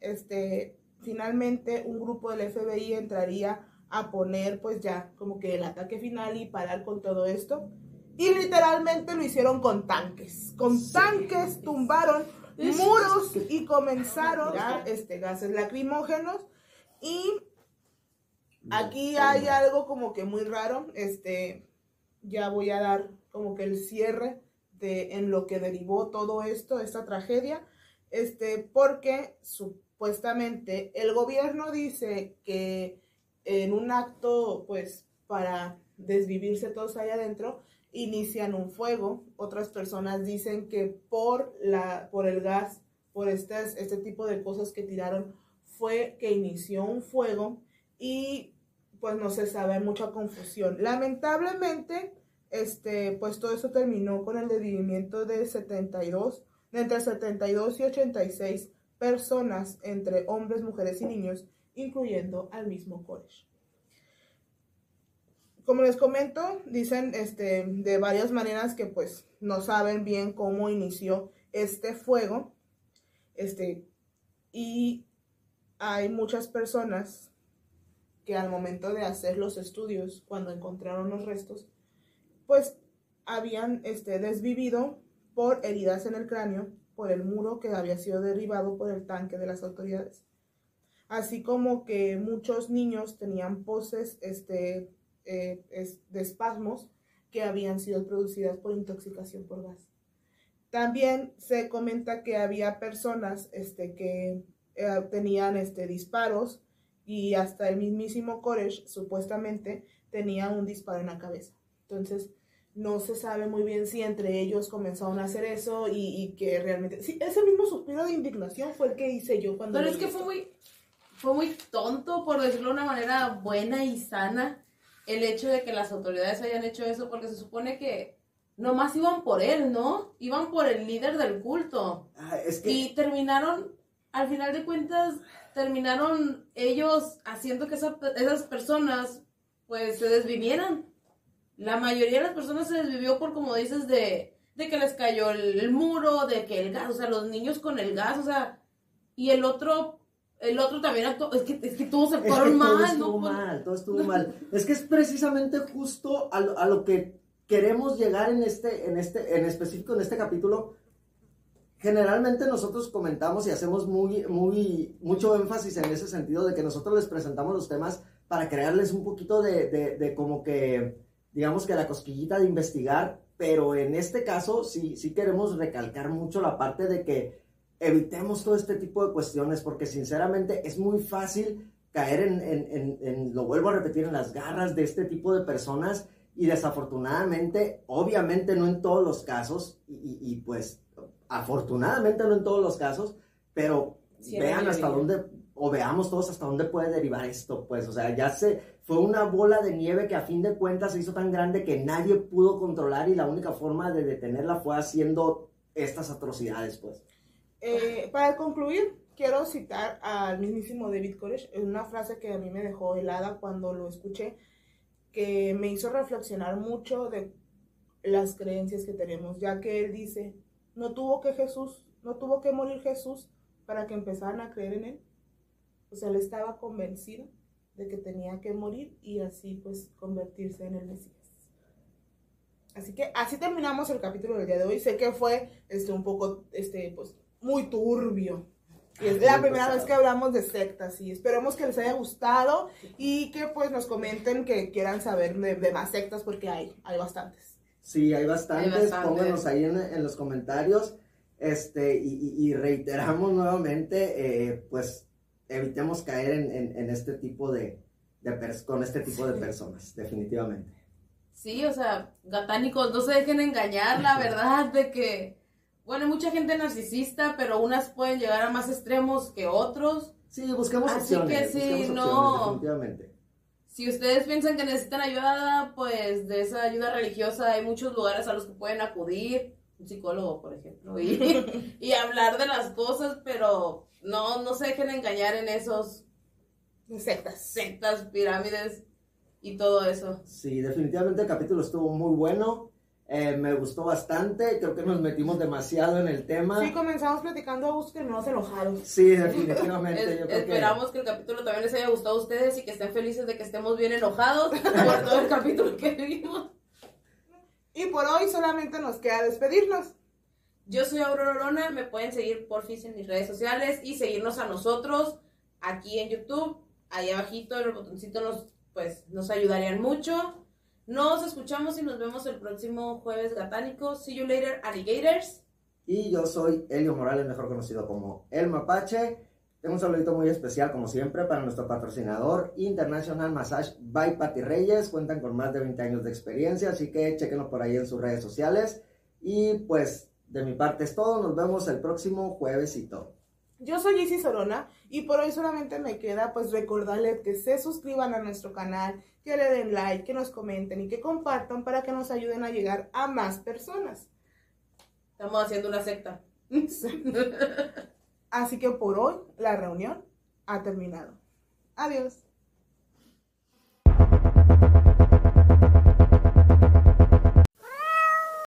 este, finalmente un grupo del FBI entraría a poner pues ya como que el ataque final y parar con todo esto. Y literalmente lo hicieron con tanques. Con Sí. tanques tumbaron muros y comenzaron a este, gases lacrimógenos. Y aquí hay algo como que muy raro. Este, ya voy a dar como que el cierre de en lo que derivó todo esto, esta tragedia. Este, porque supuestamente el gobierno dice que en un acto, pues, para desvivirse todos ahí adentro, inician un fuego. Otras personas dicen que por la, por el gas, por estas, este tipo de cosas que tiraron, fue que inició un fuego y pues no se sabe, mucha confusión. Lamentablemente, este, pues todo eso terminó con el desvivimiento de 72, de entre 72 y 86 personas, entre hombres, mujeres y niños, incluyendo al mismo Koresh. Como les comento, dicen este, de varias maneras que pues no saben bien cómo inició este fuego. Este, y hay muchas personas que al momento de hacer los estudios, cuando encontraron los restos, pues habían este, desvivido por heridas en el cráneo, por el muro que había sido derribado por el tanque de las autoridades. Así como que muchos niños tenían poses este, eh, de espasmos que habían sido producidas por intoxicación por gas. También se comenta que había personas este, que eh, tenían este, disparos y hasta el mismísimo Koresh supuestamente tenía un disparo en la cabeza. Entonces, no se sabe muy bien si entre ellos comenzaron a hacer eso y, y que realmente... Sí, ese mismo suspiro de indignación fue el que hice yo cuando... Pero es que esto. fue muy, fue muy tonto, por decirlo de una manera buena y sana, el hecho de que las autoridades hayan hecho eso, porque se supone que nomás iban por él, ¿no? Iban por el líder del culto. Ah, es que... Y terminaron, al final de cuentas, terminaron ellos haciendo que esa- esas personas, pues, se desvivieran. La mayoría de las personas se desvivió por, como dices, de, de que les cayó el, el muro, de que el gas, o sea, los niños con el gas, o sea, y el otro, el otro también actuó, es que, es que todos se Es que fueron todo mal, estuvo ¿no? Mal, todo estuvo mal. Es que es precisamente justo a lo, a lo que queremos llegar en este, en este, en específico en este capítulo. Generalmente nosotros comentamos y hacemos muy, muy, mucho énfasis en ese sentido de que nosotros les presentamos los temas para crearles un poquito de, de, de como que, digamos que la cosquillita de investigar, pero en este caso sí, sí queremos recalcar mucho la parte de que evitemos todo este tipo de cuestiones porque sinceramente es muy fácil caer en, en- en- en- lo vuelvo a repetir, en las garras de este tipo de personas y desafortunadamente, obviamente no en todos los casos y, y- y, pues afortunadamente no en todos los casos, pero Sí, vean hasta dónde o veamos todos hasta dónde puede derivar esto, pues, o sea, ya se, fue una bola de nieve que a fin de cuentas se hizo tan grande que nadie pudo controlar y la única forma de detenerla fue haciendo estas atrocidades, pues. Eh, para concluir, quiero citar al mismísimo David Koresh, una frase que a mí me dejó helada cuando lo escuché, que me hizo reflexionar mucho de las creencias que tenemos, ya que él dice, no tuvo que Jesús, no tuvo que morir Jesús para que empezaran a creer en él. O sea, él estaba convencido de que tenía que morir y así pues convertirse en el Mesías. Así que así terminamos el capítulo del día de hoy. Sé que fue este un poco este pues muy turbio. Y es la primera vez que hablamos de sectas y esperemos que les haya gustado y que pues nos comenten que quieran saber de, más sectas porque hay, hay bastantes. Sí, hay bastantes, pónganos ahí en, los comentarios este, y, reiteramos nuevamente, eh, pues evitemos caer en, este tipo de, con este tipo de personas, definitivamente. Sí, o sea, gatánicos, no se dejen engañar, la verdad, de que, bueno, mucha gente narcisista, pero unas pueden llegar a más extremos que otros. Sí, buscamos Así que sí, no. Definitivamente. Si ustedes piensan que necesitan ayuda, pues de esa ayuda religiosa hay muchos lugares a los que pueden acudir, un psicólogo, por ejemplo, y, y hablar de las cosas, pero no, no se dejen engañar en esos sectas, sectas, pirámides y todo eso. Sí, definitivamente el capítulo estuvo muy bueno. Eh, me gustó bastante, creo que nos metimos demasiado en el tema. Sí, comenzamos platicando a que nos enojaron. Sí, definitivamente. esperamos que... el capítulo también les haya gustado a ustedes y que estén felices de que estemos bien enojados por todo el capítulo que vimos. Y por hoy solamente nos queda despedirnos. Yo soy Aurora Orona, me pueden seguir por fin en mis redes sociales y seguirnos a nosotros aquí en YouTube. Ahí abajito en el botoncito nos, pues, nos ayudarían mucho. Nos escuchamos y nos vemos el próximo jueves gatánico. See you later, alligators. Y yo soy Elio Morales, mejor conocido como El Mapache. Tengo un saludito muy especial, como siempre, para nuestro patrocinador International Massage by Patty Reyes. Cuentan con más de 20 años de experiencia, así que chequenlo por ahí en sus redes sociales. Y pues de mi parte es todo. Nos vemos el próximo juevesito. Yo soy Isis Sorona y por hoy solamente me queda pues recordarles que se suscriban a nuestro canal, que le den like, que nos comenten y que compartan para que nos ayuden a llegar a más personas. Estamos haciendo una secta. Así que por hoy la reunión ha terminado. Adiós.